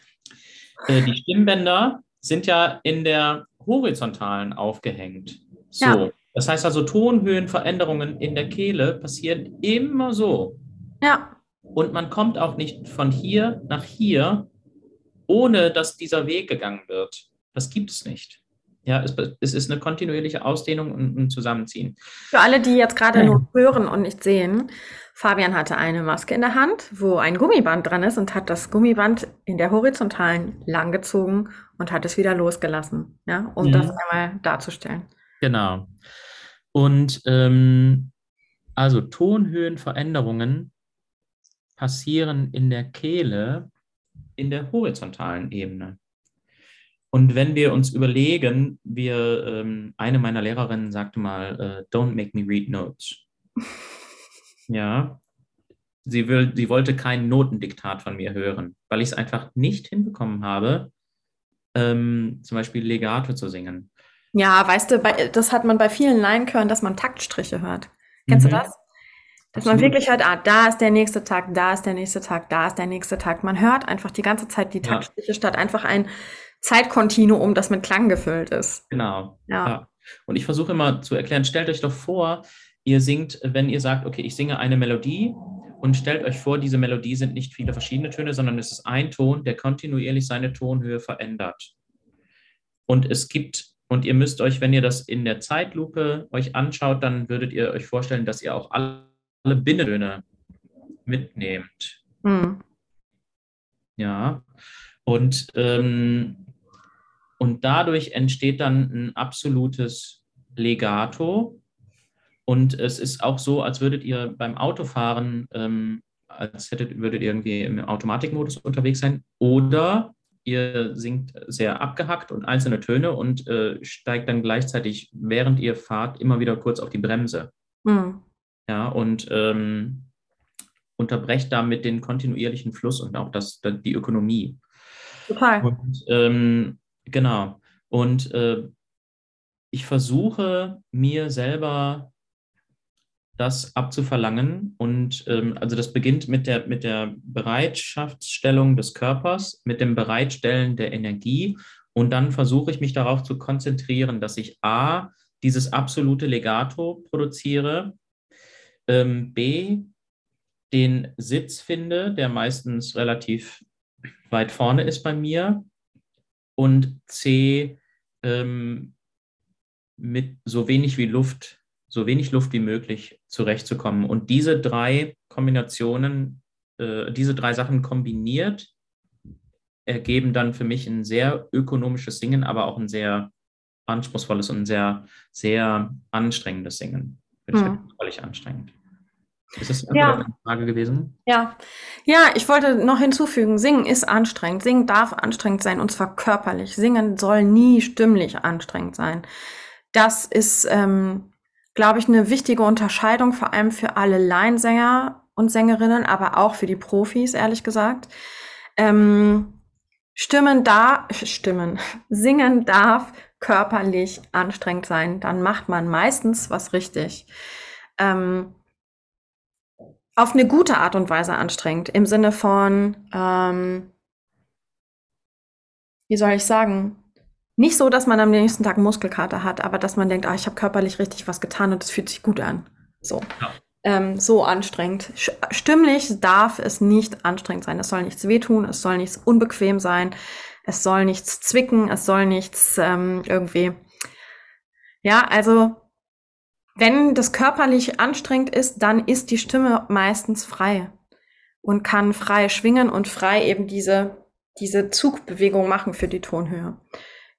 Äh, die Stimmbänder sind ja in der horizontalen aufgehängt. So. Ja. Das heißt also, Tonhöhenveränderungen in der Kehle passieren immer so. Ja. Und man kommt auch nicht von hier nach hier, ohne dass dieser Weg gegangen wird. Das gibt es nicht. Ja, es, es ist eine kontinuierliche Ausdehnung und ein Zusammenziehen. Für alle, die jetzt gerade nur hören und nicht sehen, Fabian hatte eine Maske in der Hand, wo ein Gummiband dran ist und hat das Gummiband in der horizontalen langgezogen und hat es wieder losgelassen, ja, um mhm. das einmal darzustellen. Genau. Und ähm, also Tonhöhenveränderungen passieren in der Kehle in der horizontalen Ebene. Und wenn wir uns überlegen, wir, ähm, eine meiner Lehrerinnen sagte mal, uh, don't make me read notes. ja, sie, will, sie wollte kein Notendiktat von mir hören, weil ich es einfach nicht hinbekommen habe, ähm, zum Beispiel Legato zu singen. Ja, weißt du, bei, das hat man bei vielen Leinchören, dass man Taktstriche hört. Kennst mhm. du das? Dass Absolut. man wirklich hört, ah, da ist der nächste Takt, da ist der nächste Takt, da ist der nächste Takt. Man hört einfach die ganze Zeit die ja. statt einfach ein Zeitkontinuum, das mit Klang gefüllt ist. Genau. Ja. ja. Und ich versuche immer zu erklären, stellt euch doch vor, ihr singt, wenn ihr sagt, okay, ich singe eine Melodie und stellt euch vor, diese Melodie sind nicht viele verschiedene Töne, sondern es ist ein Ton, der kontinuierlich seine Tonhöhe verändert. Und es gibt und ihr müsst euch, wenn ihr das in der Zeitlupe euch anschaut, dann würdet ihr euch vorstellen, dass ihr auch alle, alle Bindetöne mitnehmt. Mhm. Ja. Und, ähm, und dadurch entsteht dann ein absolutes Legato. Und es ist auch so, als würdet ihr beim Autofahren, ähm, als hättet, würdet ihr irgendwie im Automatikmodus unterwegs sein. Oder ihr singt sehr abgehackt und einzelne Töne und äh, steigt dann gleichzeitig, während ihr fahrt, immer wieder kurz auf die Bremse. Mhm. Ja, und ähm, unterbrecht damit den kontinuierlichen Fluss und auch das, die Ökonomie. Total. Und, ähm, genau. Und äh, ich versuche mir selber das abzuverlangen. Und ähm, also das beginnt mit der, mit der Bereitschaftsstellung des Körpers, mit dem Bereitstellen der Energie. Und dann versuche ich mich darauf zu konzentrieren, dass ich A, dieses absolute Legato produziere, ähm, B, den Sitz finde, der meistens relativ weit vorne ist bei mir, und C, ähm, mit so wenig wie Luft so wenig Luft wie möglich zurechtzukommen. Und diese drei Kombinationen, äh, diese drei Sachen kombiniert, ergeben dann für mich ein sehr ökonomisches Singen, aber auch ein sehr anspruchsvolles und sehr, sehr anstrengendes Singen. Finde ich hm. völlig anstrengend. Ist das ja. eine Frage gewesen? Ja. Ja, ich wollte noch hinzufügen, Singen ist anstrengend. Singen darf anstrengend sein und zwar körperlich. Singen soll nie stimmlich anstrengend sein. Das ist ähm, glaube ich, eine wichtige Unterscheidung, vor allem für alle Laiensänger und Sängerinnen, aber auch für die Profis, ehrlich gesagt. Ähm, Stimmen da, Stimmen, singen darf körperlich anstrengend sein, dann macht man meistens was richtig. Ähm, auf eine gute Art und Weise anstrengend, im Sinne von, ähm, wie soll ich sagen, nicht so, dass man am nächsten Tag Muskelkater hat, aber dass man denkt, ah, ich habe körperlich richtig was getan und es fühlt sich gut an. So. Ja. Ähm, so anstrengend. Stimmlich darf es nicht anstrengend sein. Es soll nichts wehtun, es soll nichts unbequem sein, es soll nichts zwicken, es soll nichts ähm, irgendwie. Ja, also wenn das körperlich anstrengend ist, dann ist die Stimme meistens frei und kann frei schwingen und frei eben diese, diese Zugbewegung machen für die Tonhöhe.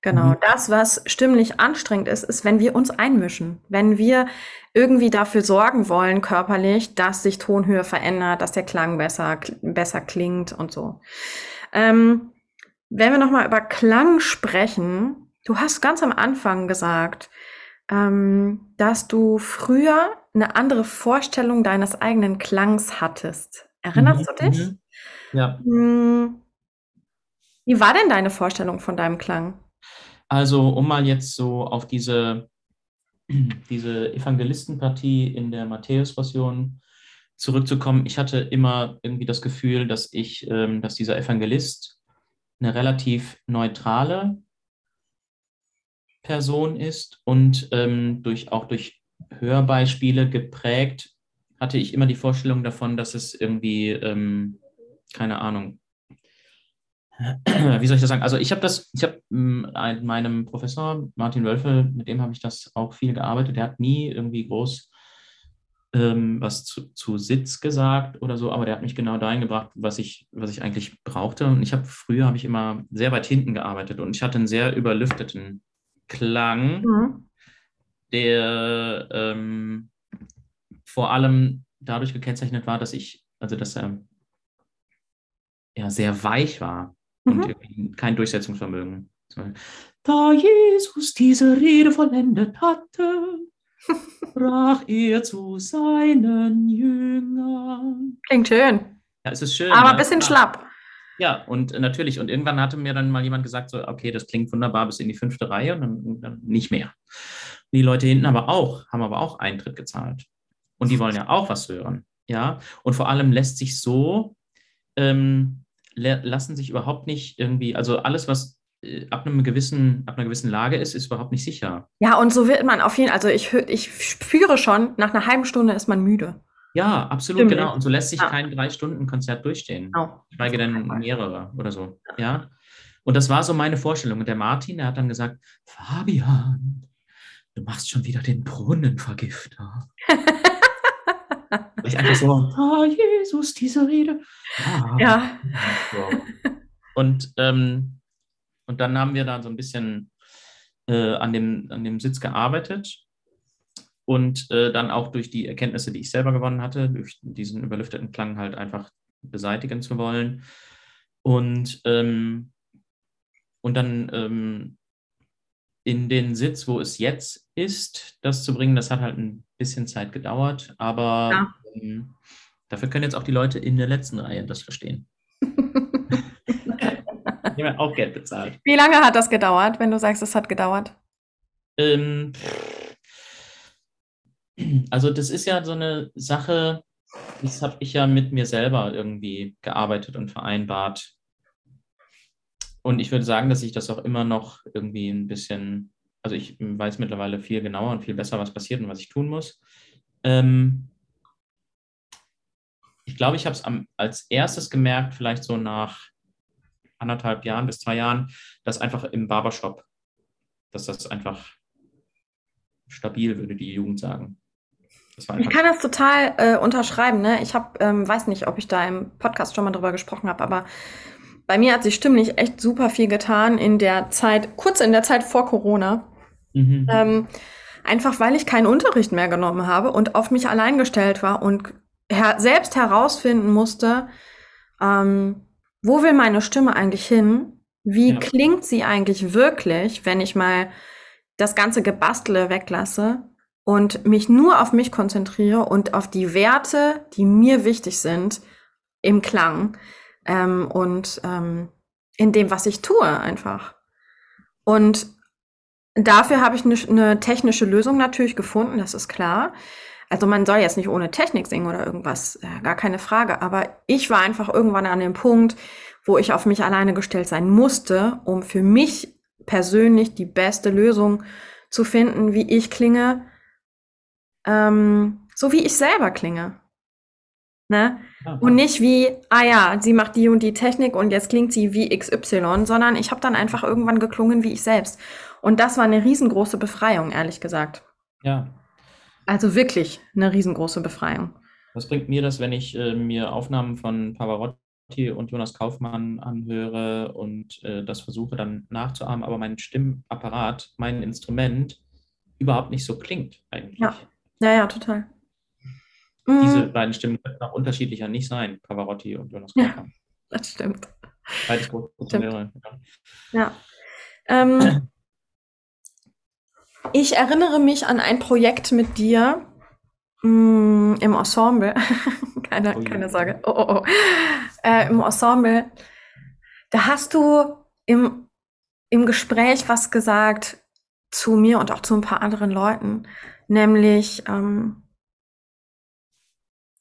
Genau, mhm. das, was stimmlich anstrengend ist, ist, wenn wir uns einmischen. Wenn wir irgendwie dafür sorgen wollen, körperlich, dass sich Tonhöhe verändert, dass der Klang besser, besser klingt und so. Ähm, wenn wir nochmal über Klang sprechen, du hast ganz am Anfang gesagt, ähm, dass du früher eine andere Vorstellung deines eigenen Klangs hattest. Erinnerst mhm. du dich? Mhm. Ja. Hm, wie war denn deine Vorstellung von deinem Klang? Also, um mal jetzt so auf diese, diese Evangelistenpartie in der Matthäus-Passion zurückzukommen, ich hatte immer irgendwie das Gefühl, dass ich, ähm, dass dieser Evangelist eine relativ neutrale Person ist und ähm, durch, auch durch Hörbeispiele geprägt, hatte ich immer die Vorstellung davon, dass es irgendwie, ähm, keine Ahnung, wie soll ich das sagen? Also ich habe das, ich habe ähm, meinem Professor Martin Wölfe, mit dem habe ich das auch viel gearbeitet, der hat nie irgendwie groß ähm, was zu, zu, Sitz gesagt oder so, aber der hat mich genau dahin gebracht, was ich, was ich eigentlich brauchte. Und ich habe früher habe ich immer sehr weit hinten gearbeitet und ich hatte einen sehr überlüfteten Klang, mhm. der ähm, vor allem dadurch gekennzeichnet war, dass ich, also dass er ja, sehr weich war mhm. und kein Durchsetzungsvermögen. Da Jesus diese Rede vollendet hatte, sprach er zu seinen Jüngern. Klingt schön. Ja, es ist schön. Aber ein bisschen ja. schlapp. Ja, und natürlich. Und irgendwann hatte mir dann mal jemand gesagt, so, okay, das klingt wunderbar bis in die fünfte Reihe und dann, dann nicht mehr. Die Leute hinten aber auch, haben aber auch Eintritt gezahlt. Und die wollen ja auch was hören. Ja, und vor allem lässt sich so, ähm, lassen sich überhaupt nicht irgendwie, also alles, was äh, ab einem gewissen, ab einer gewissen Lage ist, ist überhaupt nicht sicher. Ja, und so wird man auf jeden Fall, also ich, ich spüre schon, nach einer halben Stunde ist man müde. Ja, absolut, Stimmt. genau. Und so lässt sich ja. kein Drei-Stunden-Konzert durchstehen. Genau. Schweige denn mehrere oder so. Ja. Und das war so meine Vorstellung. Und der Martin, der hat dann gesagt, Fabian, du machst schon wieder den Brunnenvergifter. ich einfach so, ah, Jesus, diese Rede. Ah. Ja. So. Und ähm, und dann haben wir da so ein bisschen äh, an, dem, an dem Sitz gearbeitet und äh, dann auch durch die Erkenntnisse, die ich selber gewonnen hatte, durch diesen überlüfteten Klang halt einfach beseitigen zu wollen. Und, ähm, und dann ähm, in den Sitz, wo es jetzt ist, das zu bringen, das hat halt ein bisschen Zeit gedauert, aber ja. ähm, dafür können jetzt auch die Leute in der letzten Reihe das verstehen. Haben auch Geld bezahlt. Wie lange hat das gedauert, wenn du sagst, es hat gedauert? Ähm, also das ist ja so eine Sache, das habe ich ja mit mir selber irgendwie gearbeitet und vereinbart. Und ich würde sagen, dass ich das auch immer noch irgendwie ein bisschen, also ich weiß mittlerweile viel genauer und viel besser, was passiert und was ich tun muss. Ähm, ich glaube, ich habe es als erstes gemerkt, vielleicht so nach anderthalb Jahren bis zwei Jahren, dass einfach im Barbershop, dass das einfach stabil, würde die Jugend sagen. ich kann das total äh, unterschreiben. Ne? Ich habe, ähm, weiß nicht, ob ich da im Podcast schon mal drüber gesprochen habe, aber bei mir hat sich stimmlich echt super viel getan in der Zeit, kurz in der Zeit vor Corona. Mhm. Ähm, einfach weil ich keinen Unterricht mehr genommen habe und auf mich allein gestellt war und her selbst herausfinden musste, ähm, wo will meine Stimme eigentlich hin? Wie ja. klingt sie eigentlich wirklich, wenn ich mal das ganze Gebastle weglasse und mich nur auf mich konzentriere und auf die Werte, die mir wichtig sind im Klang ähm, und ähm, in dem, was ich tue einfach. Und dafür habe ich eine ne technische Lösung natürlich gefunden, das ist klar. Also man soll jetzt nicht ohne Technik singen oder irgendwas, äh, gar keine Frage. Aber ich war einfach irgendwann an dem Punkt, wo ich auf mich alleine gestellt sein musste, um für mich persönlich die beste Lösung zu finden, wie ich klinge, ähm, so wie ich selber klinge. Ne? Und nicht wie, ah ja, sie macht die und die Technik und jetzt klingt sie wie XY, sondern ich habe dann einfach irgendwann geklungen wie ich selbst. Und das war eine riesengroße Befreiung, ehrlich gesagt. Ja, also wirklich eine riesengroße Befreiung. Was bringt mir das, wenn ich äh, mir Aufnahmen von Pavarotti und Jonas Kaufmann anhöre und äh, das versuche dann nachzuahmen, aber mein Stimmapparat, mein Instrument überhaupt nicht so klingt eigentlich? Ja, ja, ja total. Diese mhm. beiden Stimmen könnten auch unterschiedlicher nicht sein, Pavarotti und Jonas Kaufmann. Ja, das stimmt. Beides große Ja. ja. Ähm, Ich erinnere mich an ein Projekt mit dir mh, mm, im Ensemble. keine, oh keine Sorge. Oh, oh, oh. Äh, Im Ensemble. Da hast du im, im Gespräch was gesagt zu mir und auch zu ein paar anderen Leuten. Nämlich, ähm,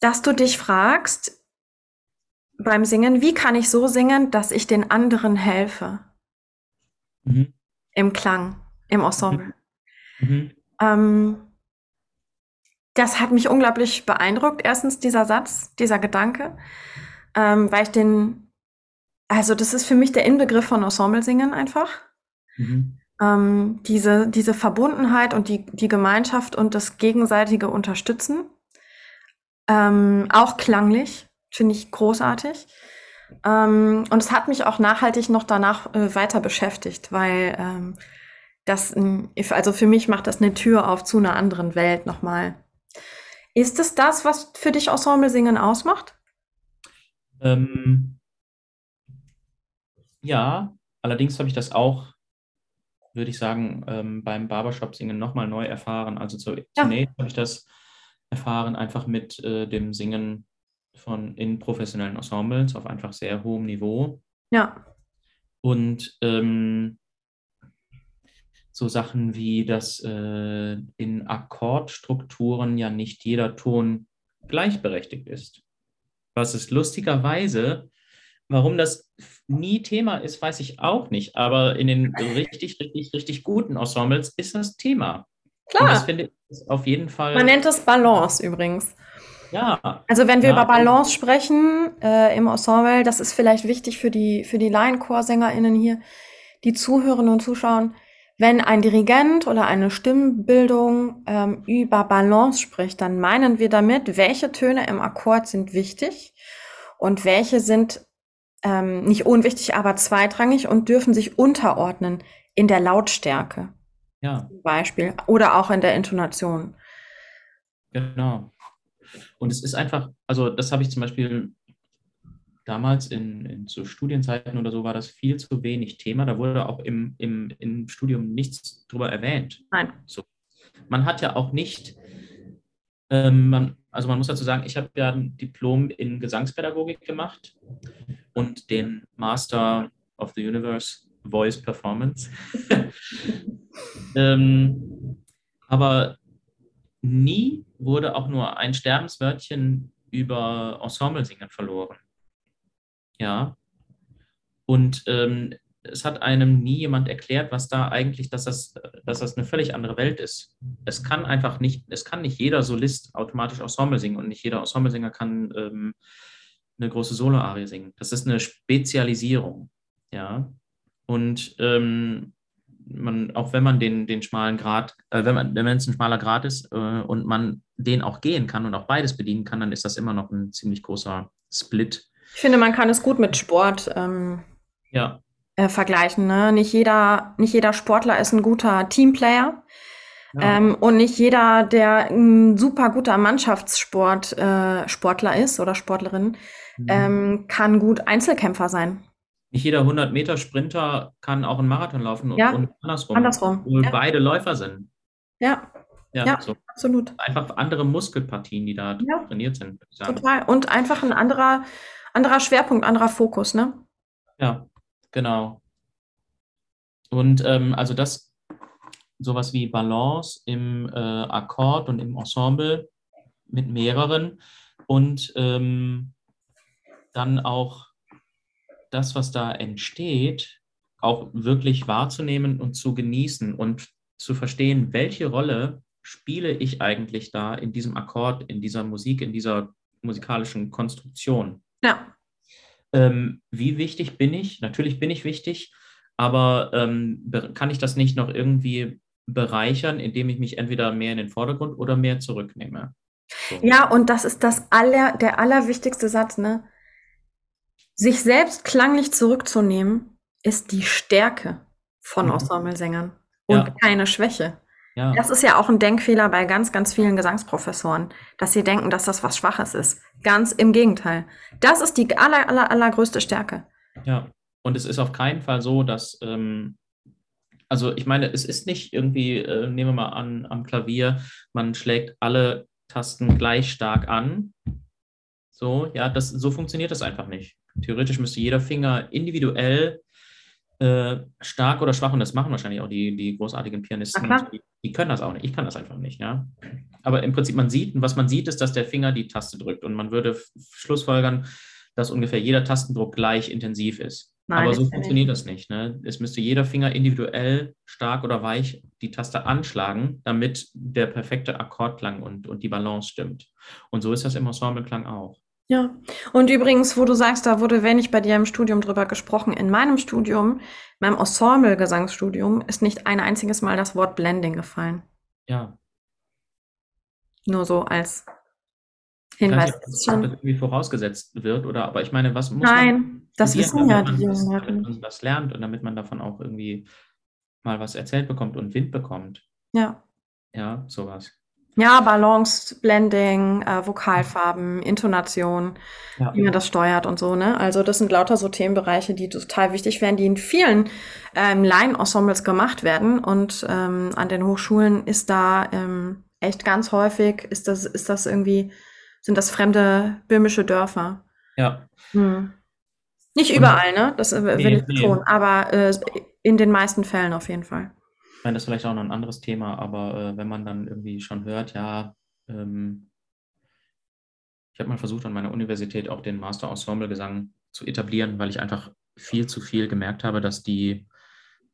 dass du dich fragst beim Singen, wie kann ich so singen, dass ich den anderen helfe? Mhm. Im Klang im Ensemble. Mhm. Ähm, das hat mich unglaublich beeindruckt. Erstens dieser Satz, dieser Gedanke, ähm, weil ich den, also das ist für mich der Inbegriff von Ensemble-Singen einfach. Mhm. Ähm, diese, diese Verbundenheit und die, die Gemeinschaft und das gegenseitige Unterstützen. Ähm, auch klanglich, finde ich großartig. Ähm, und es hat mich auch nachhaltig noch danach äh, weiter beschäftigt, weil ähm, das, also für mich macht das eine Tür auf zu einer anderen Welt nochmal. Ist es das, was für dich Ensemble singen ausmacht? Ähm, ja, allerdings habe ich das auch, würde ich sagen, ähm, beim Barbershop-Singen nochmal neu erfahren. Also zu, ja. zunächst habe ich das erfahren einfach mit äh, dem Singen von in professionellen Ensembles auf einfach sehr hohem Niveau. Ja. Und ähm, so Sachen wie, dass äh, in Akkordstrukturen ja nicht jeder Ton gleichberechtigt ist. Was ist lustigerweise, warum das nie Thema ist, weiß ich auch nicht, aber in den richtig, richtig, richtig guten Ensembles ist das Thema. Klar. Und das finde ich auf jeden Fall. Man nennt es Balance übrigens. Ja. Also wenn wir ja. über Balance sprechen äh, im Ensemble, das ist vielleicht wichtig für die, für die LaienchorsängerInnen hier, die zuhören und zuschauen. Wenn ein Dirigent oder eine Stimmbildung ähm, über Balance spricht, dann meinen wir damit, welche Töne im Akkord sind wichtig und welche sind ähm, nicht unwichtig, aber zweitrangig und dürfen sich unterordnen in der Lautstärke. Ja. Zum Beispiel. Oder auch in der Intonation. Genau. Und es ist einfach, also das habe ich zum Beispiel damals in, in so Studienzeiten oder so war das viel zu wenig Thema. Da wurde auch im, im, im Studium nichts drüber erwähnt. Nein. So. Man hat ja auch nicht, ähm, man, also man muss dazu sagen, ich habe ja ein Diplom in Gesangspädagogik gemacht und den Master of the Universe Voice Performance. ähm, aber nie wurde auch nur ein Sterbenswörtchen über Ensemble-Singen verloren. Ja. Und ähm, es hat einem nie jemand erklärt, was da eigentlich, dass das, dass das eine völlig andere Welt ist. Es kann einfach nicht, es kann nicht jeder Solist automatisch Ensemble singen und nicht jeder Ensemblesänger kann ähm, eine große Solo-Arie singen. Das ist eine Spezialisierung. Ja. Und ähm, man, auch wenn man den, den schmalen Grad, äh, wenn man, wenn es ein schmaler Grad ist äh, und man den auch gehen kann und auch beides bedienen kann, dann ist das immer noch ein ziemlich großer Split ich finde, man kann es gut mit Sport ähm, ja. äh, vergleichen. Ne? Nicht, jeder, nicht jeder Sportler ist ein guter Teamplayer. Ja. Ähm, und nicht jeder, der ein super guter Mannschaftssportler äh, ist oder Sportlerin, mhm. ähm, kann gut Einzelkämpfer sein. Nicht jeder 100-Meter-Sprinter kann auch einen Marathon laufen ja. und andersrum. Andersrum. Obwohl ja. beide Läufer sind. Ja. Ja, ja so. absolut. Einfach andere Muskelpartien, die da trainiert sind. Total. Und einfach ein anderer, anderer Schwerpunkt, anderer Fokus, ne? Ja, genau. Und ähm, also das, sowas wie Balance im äh, Akkord und im Ensemble mit mehreren und ähm, dann auch das, was da entsteht, auch wirklich wahrzunehmen und zu genießen und zu verstehen, welche Rolle spiele ich eigentlich da in diesem Akkord, in dieser Musik, in dieser musikalischen Konstruktion. Ja. Ähm, wie wichtig bin ich? Natürlich bin ich wichtig, aber ähm, kann ich das nicht noch irgendwie bereichern, indem ich mich entweder mehr in den Vordergrund oder mehr zurücknehme? So. Ja, und das ist das aller, der allerwichtigste Satz, ne? Sich selbst klanglich zurückzunehmen, ist die Stärke von mhm. Ensemblesängern und ja. keine Schwäche. Ja. Das ist ja auch ein Denkfehler bei ganz, ganz vielen Gesangsprofessoren, dass sie denken, dass das was Schwaches ist. Ganz im Gegenteil. Das ist die aller, aller, allergrößte Stärke. Ja, und es ist auf keinen Fall so, dass, ähm, also ich meine, es ist nicht irgendwie, äh, nehmen wir mal an, am Klavier, man schlägt alle Tasten gleich stark an. So, ja, das, so funktioniert das einfach nicht. Theoretisch müsste jeder Finger individuell äh, stark oder schwach, und das machen wahrscheinlich auch die, die großartigen Pianisten, die, die, können das auch nicht. Ich kann das einfach nicht, ja. Aber im Prinzip, man sieht, was man sieht, ist, dass der Finger die Taste drückt. Und man würde schlussfolgern, dass ungefähr jeder Tastendruck gleich intensiv ist. Nein, Aber so funktioniert das nicht. Ne? Es müsste jeder Finger individuell stark oder weich die Taste anschlagen, damit der perfekte Akkordklang und, und die Balance stimmt. Und so ist das im Ensembleklang auch. Ja, und übrigens, wo du sagst, da wurde wenig bei dir im Studium drüber gesprochen. In meinem Studium, meinem Ensemble-Gesangsstudium, ist nicht ein einziges Mal das Wort Blending gefallen. Ja. Nur so als Hinweis. Ich weiß nicht, ob das irgendwie vorausgesetzt wird oder, aber ich meine, was muss Nein, man das wissen ja die Jungen. Damit man das lernt und damit man davon auch irgendwie mal was erzählt bekommt und Wind bekommt. Ja. Ja, sowas. Ja, Balance, Blending, äh, Vokalfarben, Intonation, ja. wie man das steuert und so, ne? Also das sind lauter so Themenbereiche, die total wichtig wären, die in vielen ähm, Laien-Ensembles gemacht werden. Und ähm, an den Hochschulen ist da ähm, echt ganz häufig, ist das, ist das irgendwie sind das fremde böhmische Dörfer. Ja. Hm. Nicht überall, ne? Das äh, will nee, ich betonen, nee. aber äh, in den meisten Fällen auf jeden Fall. Ich meine, das ist vielleicht auch noch ein anderes Thema, aber äh, wenn man dann irgendwie schon hört, ja, ähm, ich habe mal versucht, an meiner Universität auch den Master Ensemble Gesang zu etablieren, weil ich einfach viel zu viel gemerkt habe, dass die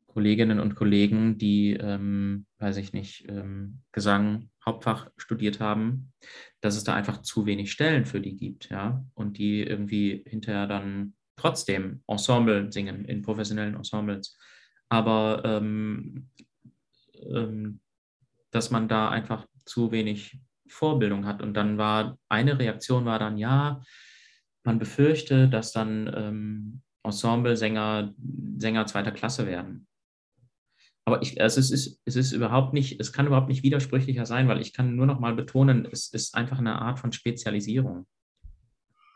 Kolleginnen und Kollegen, die, ähm, weiß ich nicht, ähm, Gesang Hauptfach studiert haben, dass es da einfach zu wenig Stellen für die gibt, ja, und die irgendwie hinterher dann trotzdem Ensemble singen in professionellen Ensembles. Aber ähm, ähm, dass man da einfach zu wenig Vorbildung hat. Und dann war eine Reaktion war dann, ja, man befürchte, dass dann ähm, Ensemble-Sänger Sänger zweiter Klasse werden. Aber ich, also es, ist, es ist überhaupt nicht, es kann überhaupt nicht widersprüchlicher sein, weil ich kann nur noch mal betonen, es ist einfach eine Art von Spezialisierung.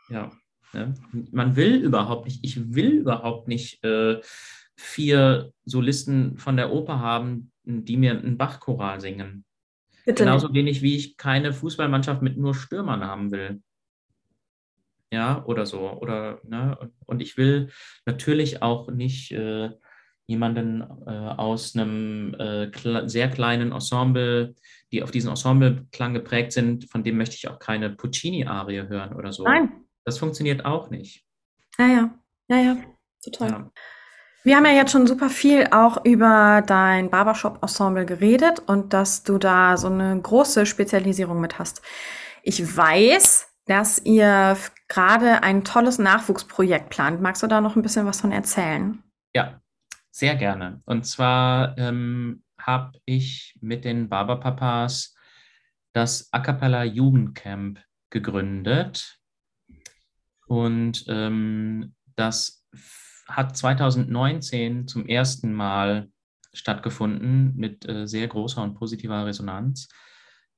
Ja. Ne? Man will überhaupt nicht, ich will überhaupt nicht äh, vier Solisten von der Oper haben, die mir einen Bachchoral singen. Bitte Genauso nicht. wenig wie ich keine Fußballmannschaft mit nur Stürmern haben will. Ja, oder so. Oder, ne? Und ich will natürlich auch nicht äh, jemanden äh, aus einem äh, sehr kleinen Ensemble, die auf diesen Ensembleklang geprägt sind, von dem möchte ich auch keine Puccini-Arie hören oder so. Nein. Das funktioniert auch nicht. Ja, ja, ja, ja, total. Ja. Wir haben ja jetzt schon super viel auch über dein Barbershop-Ensemble geredet und dass du da so eine große Spezialisierung mit hast. Ich weiß, dass ihr gerade ein tolles Nachwuchsprojekt plant. Magst du da noch ein bisschen was von erzählen? Ja, sehr gerne. Und zwar ähm, habe ich mit den Barberpapas das A Cappella Jugendcamp gegründet. Und ähm, das hat 2019 zum ersten Mal stattgefunden mit äh, sehr großer und positiver Resonanz.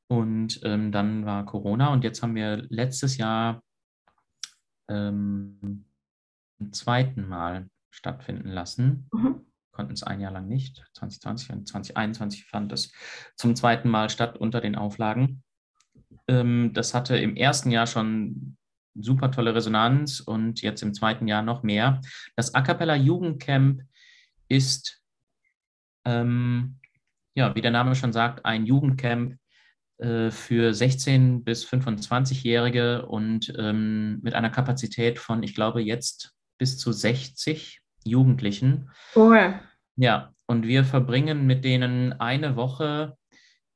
Und ähm, dann war Corona und jetzt haben wir letztes Jahr ähm, zum zweiten Mal stattfinden lassen. Mhm konnten es ein Jahr lang nicht. 2020 und 2021 fand es zum zweiten Mal statt unter den Auflagen. Ähm, das hatte im ersten Jahr schon super tolle Resonanz und jetzt im zweiten Jahr noch mehr. Das A Cappella Jugendcamp ist, ähm, ja, wie der Name schon sagt, ein Jugendcamp äh, für 16- bis 25-Jährige und ähm, mit einer Kapazität von, ich glaube, jetzt bis zu 60 Jugendlichen. Cool. Ja, und wir verbringen mit denen eine Woche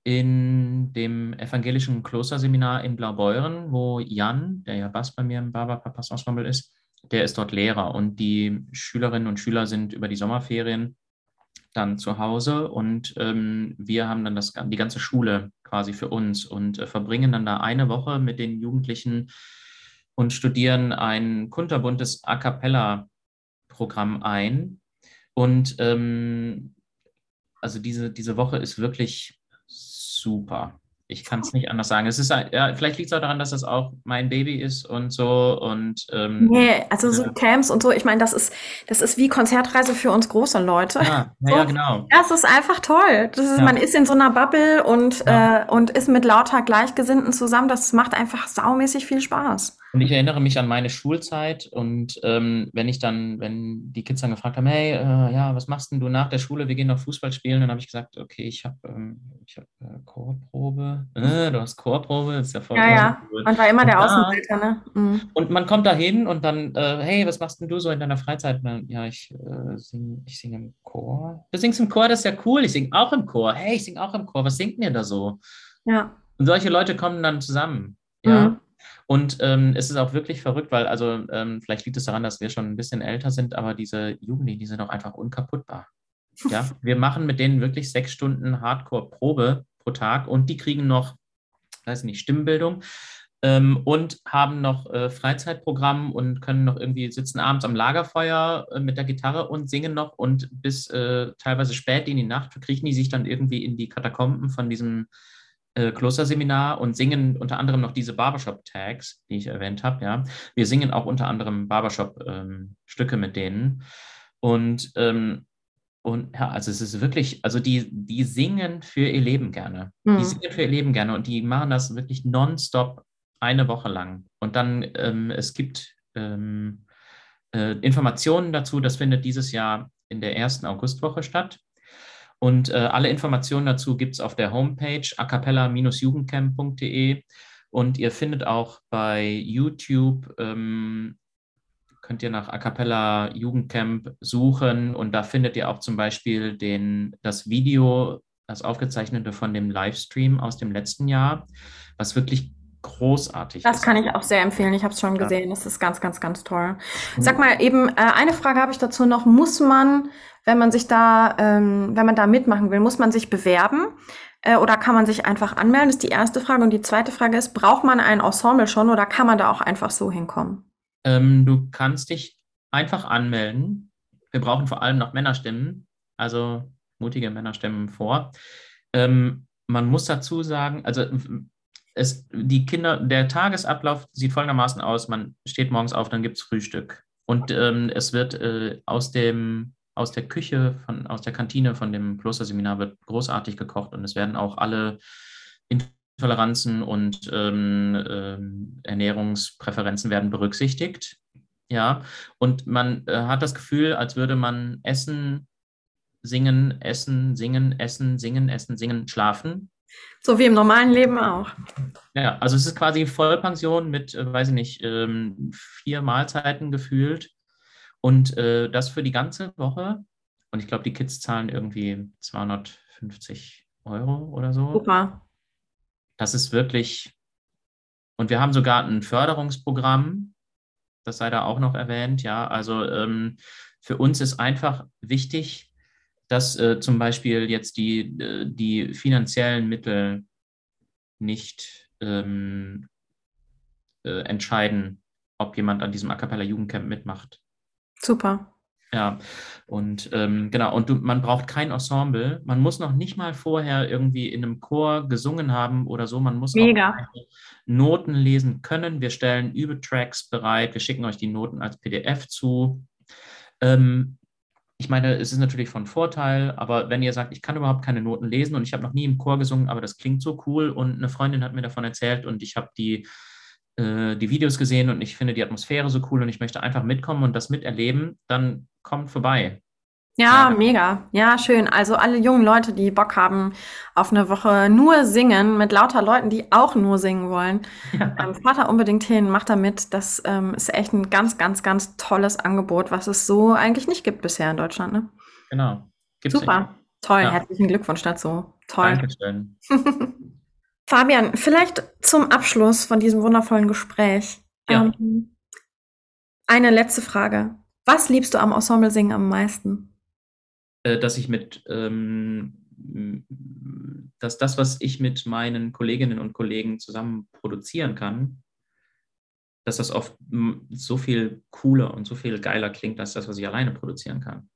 in dem evangelischen Klosterseminar in Blaubeuren, wo Jan, der ja Bass bei mir im Barberpapas Ensemble ist, der ist dort Lehrer und die Schülerinnen und Schüler sind über die Sommerferien dann zu Hause und ähm, wir haben dann das, die ganze Schule quasi für uns und äh, verbringen dann da eine Woche mit den Jugendlichen und studieren ein kunterbuntes A cappella Programm ein. Und ähm, also diese, diese Woche ist wirklich super. Ich kann es nicht anders sagen. Es ist ja, vielleicht liegt es auch daran, dass es auch mein Baby ist und so und ähm, nee, also so Camps und so. Ich meine, das ist das ist wie Konzertreise für uns große Leute. Ja, so, ja genau. Das ist einfach toll. Das ist, ja. Man ist in so einer Bubble und ja. äh, und ist mit lauter Gleichgesinnten zusammen. Das macht einfach saumäßig viel Spaß. Und ich erinnere mich an meine Schulzeit und ähm, wenn ich dann, wenn die Kids dann gefragt haben, hey, äh, ja, was machst denn du nach der Schule? Wir gehen noch Fußball spielen. Dann habe ich gesagt, okay, ich habe ähm, hab, äh, äh, Chorprobe. Äh, du hast Chorprobe, ist ja voll Ja, ja. Man war immer Und der da- Außenseiter, ne? Mhm. Und man kommt da hin und dann, äh, hey, was machst denn du so in deiner Freizeit? Na, ja, ich äh, singe ich sing im Chor. Du singst im Chor, das ist ja cool. Ich singe auch im Chor. Hey, ich singe auch im Chor. Was singt ihr da so? Ja. Und solche Leute kommen dann zusammen. Ja. Mhm. Und ähm, es ist auch wirklich verrückt, weil, also, ähm, vielleicht liegt es daran, dass wir schon ein bisschen älter sind, aber diese Jugendlichen, die sind auch einfach unkaputtbar. Ja, wir machen mit denen wirklich sechs Stunden Hardcore-Probe pro Tag und die kriegen noch, weiß nicht, Stimmbildung ähm, und haben noch äh, Freizeitprogramm und können noch irgendwie sitzen abends am Lagerfeuer äh, mit der Gitarre und singen noch und bis äh, teilweise spät in die Nacht kriechen die sich dann irgendwie in die Katakomben von diesem äh, Klosterseminar und singen unter anderem noch diese Barbershop-Tags, die ich erwähnt habe. Ja, wir singen auch unter anderem Barbershop-Stücke mit denen und ähm, und ja, also es ist wirklich, also die, die singen für ihr Leben gerne. Mhm. Die singen für ihr Leben gerne und die machen das wirklich nonstop eine Woche lang. Und dann, ähm, es gibt ähm, äh, Informationen dazu, das findet dieses Jahr in der ersten Augustwoche statt. Und äh, alle Informationen dazu gibt es auf der Homepage acapella-jugendcamp.de. Und ihr findet auch bei YouTube ähm, könnt ihr nach A Cappella Jugendcamp suchen und da findet ihr auch zum Beispiel den, das Video, das aufgezeichnete von dem Livestream aus dem letzten Jahr, was wirklich großartig Das ist. kann ich auch sehr empfehlen. Ich habe es schon Ja. gesehen. Das ist ganz, ganz, ganz toll. Sag mal eben, äh, eine Frage habe ich dazu noch. Muss man, wenn man sich da, ähm, wenn man da mitmachen will, muss man sich bewerben? Äh, oder kann man sich einfach anmelden? Das ist die erste Frage. Und die zweite Frage ist, braucht man ein Ensemble schon oder kann man da auch einfach so hinkommen? Ähm, du kannst dich einfach anmelden. Wir brauchen vor allem noch Männerstimmen, also mutige Männerstimmen vor. Ähm, man muss dazu sagen, also es, die Kinder, der Tagesablauf sieht folgendermaßen aus: Man steht morgens auf, dann gibt es Frühstück. Und ähm, es wird äh, aus dem aus der Küche, von, aus der Kantine von dem Klosterseminar wird großartig gekocht und es werden auch alle Intoleranzen und ähm, ähm, Ernährungspräferenzen werden berücksichtigt. Ja, und man äh, hat das Gefühl, als würde man essen, singen, essen, singen, essen, singen, essen, singen, schlafen. So wie im normalen Leben auch. Ja, also es ist quasi Vollpension mit, äh, weiß ich nicht, ähm, vier Mahlzeiten gefühlt. Und äh, das für die ganze Woche. Und ich glaube, die Kids zahlen irgendwie 250 Euro oder so. Super. Das ist wirklich. Und wir haben sogar ein Förderungsprogramm, das sei da auch noch erwähnt. Ja, also ähm, für uns ist einfach wichtig, dass äh, zum Beispiel jetzt die, äh, die finanziellen Mittel nicht ähm, äh, entscheiden, ob jemand an diesem A Cappella Jugendcamp mitmacht. Super. Ja, und ähm, genau, und du, man braucht kein Ensemble. Man muss noch nicht mal vorher irgendwie in einem Chor gesungen haben oder so. Man muss Mega. Noten lesen können. Wir stellen Übetracks bereit. Wir schicken euch die Noten als PDF zu. Ähm, ich meine, es ist natürlich von Vorteil, aber wenn ihr sagt, ich kann überhaupt keine Noten lesen und ich habe noch nie im Chor gesungen, aber das klingt so cool und eine Freundin hat mir davon erzählt und ich habe die, äh, die Videos gesehen und ich finde die Atmosphäre so cool und ich möchte einfach mitkommen und das miterleben, dann kommt vorbei. Ja, Ja. mega. Ja, schön. Also alle jungen Leute, die Bock haben auf eine Woche nur singen mit lauter Leuten, die auch nur singen wollen, ähm, fahrt da unbedingt hin, macht da mit. Das ähm, ist echt ein ganz, ganz, ganz tolles Angebot, was es so eigentlich nicht gibt bisher in Deutschland. Ne? Genau. Gibt's Super. Toll. Ja. Herzlichen Glückwunsch dazu. nicht. Toll. Dankeschön. Fabian, vielleicht zum Abschluss von diesem wundervollen Gespräch. Ja. Ähm, eine letzte Frage. Was liebst du am Ensemble singen am meisten? äh, dass ich mit, ähm, dass das, was ich mit meinen Kolleginnen und Kollegen zusammen produzieren kann, dass das oft so viel cooler und so viel geiler klingt, als das, was ich alleine produzieren kann.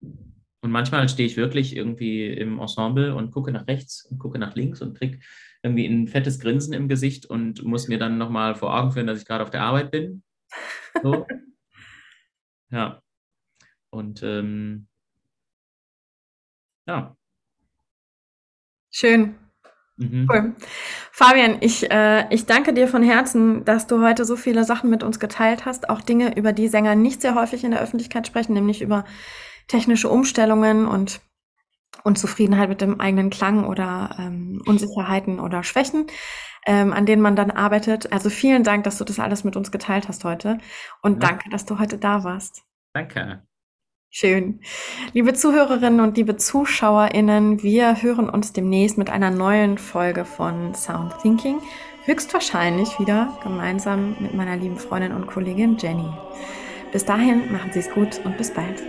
Und manchmal stehe ich wirklich irgendwie im Ensemble und gucke nach rechts und gucke nach links und kriege irgendwie ein fettes Grinsen im Gesicht und muss mir dann nochmal vor Augen führen, dass ich gerade auf der Arbeit bin. So. ja. Und ähm, ja. Schön. Mhm. Cool. Fabian, ich, äh, ich danke dir von Herzen, dass du heute so viele Sachen mit uns geteilt hast, auch Dinge, über die Sänger nicht sehr häufig in der Öffentlichkeit sprechen, nämlich über technische Umstellungen und Unzufriedenheit mit dem eigenen Klang oder ähm, Unsicherheiten oder Schwächen, ähm, an denen man dann arbeitet. Also vielen Dank, dass du das alles mit uns geteilt hast heute und ja. danke, dass du heute da warst. Danke. Schön. Liebe Zuhörerinnen und liebe ZuschauerInnen, wir hören uns demnächst mit einer neuen Folge von Sound Thinking. Höchstwahrscheinlich wieder gemeinsam mit meiner lieben Freundin und Kollegin Jenny. Bis dahin, machen Sie es gut und bis bald.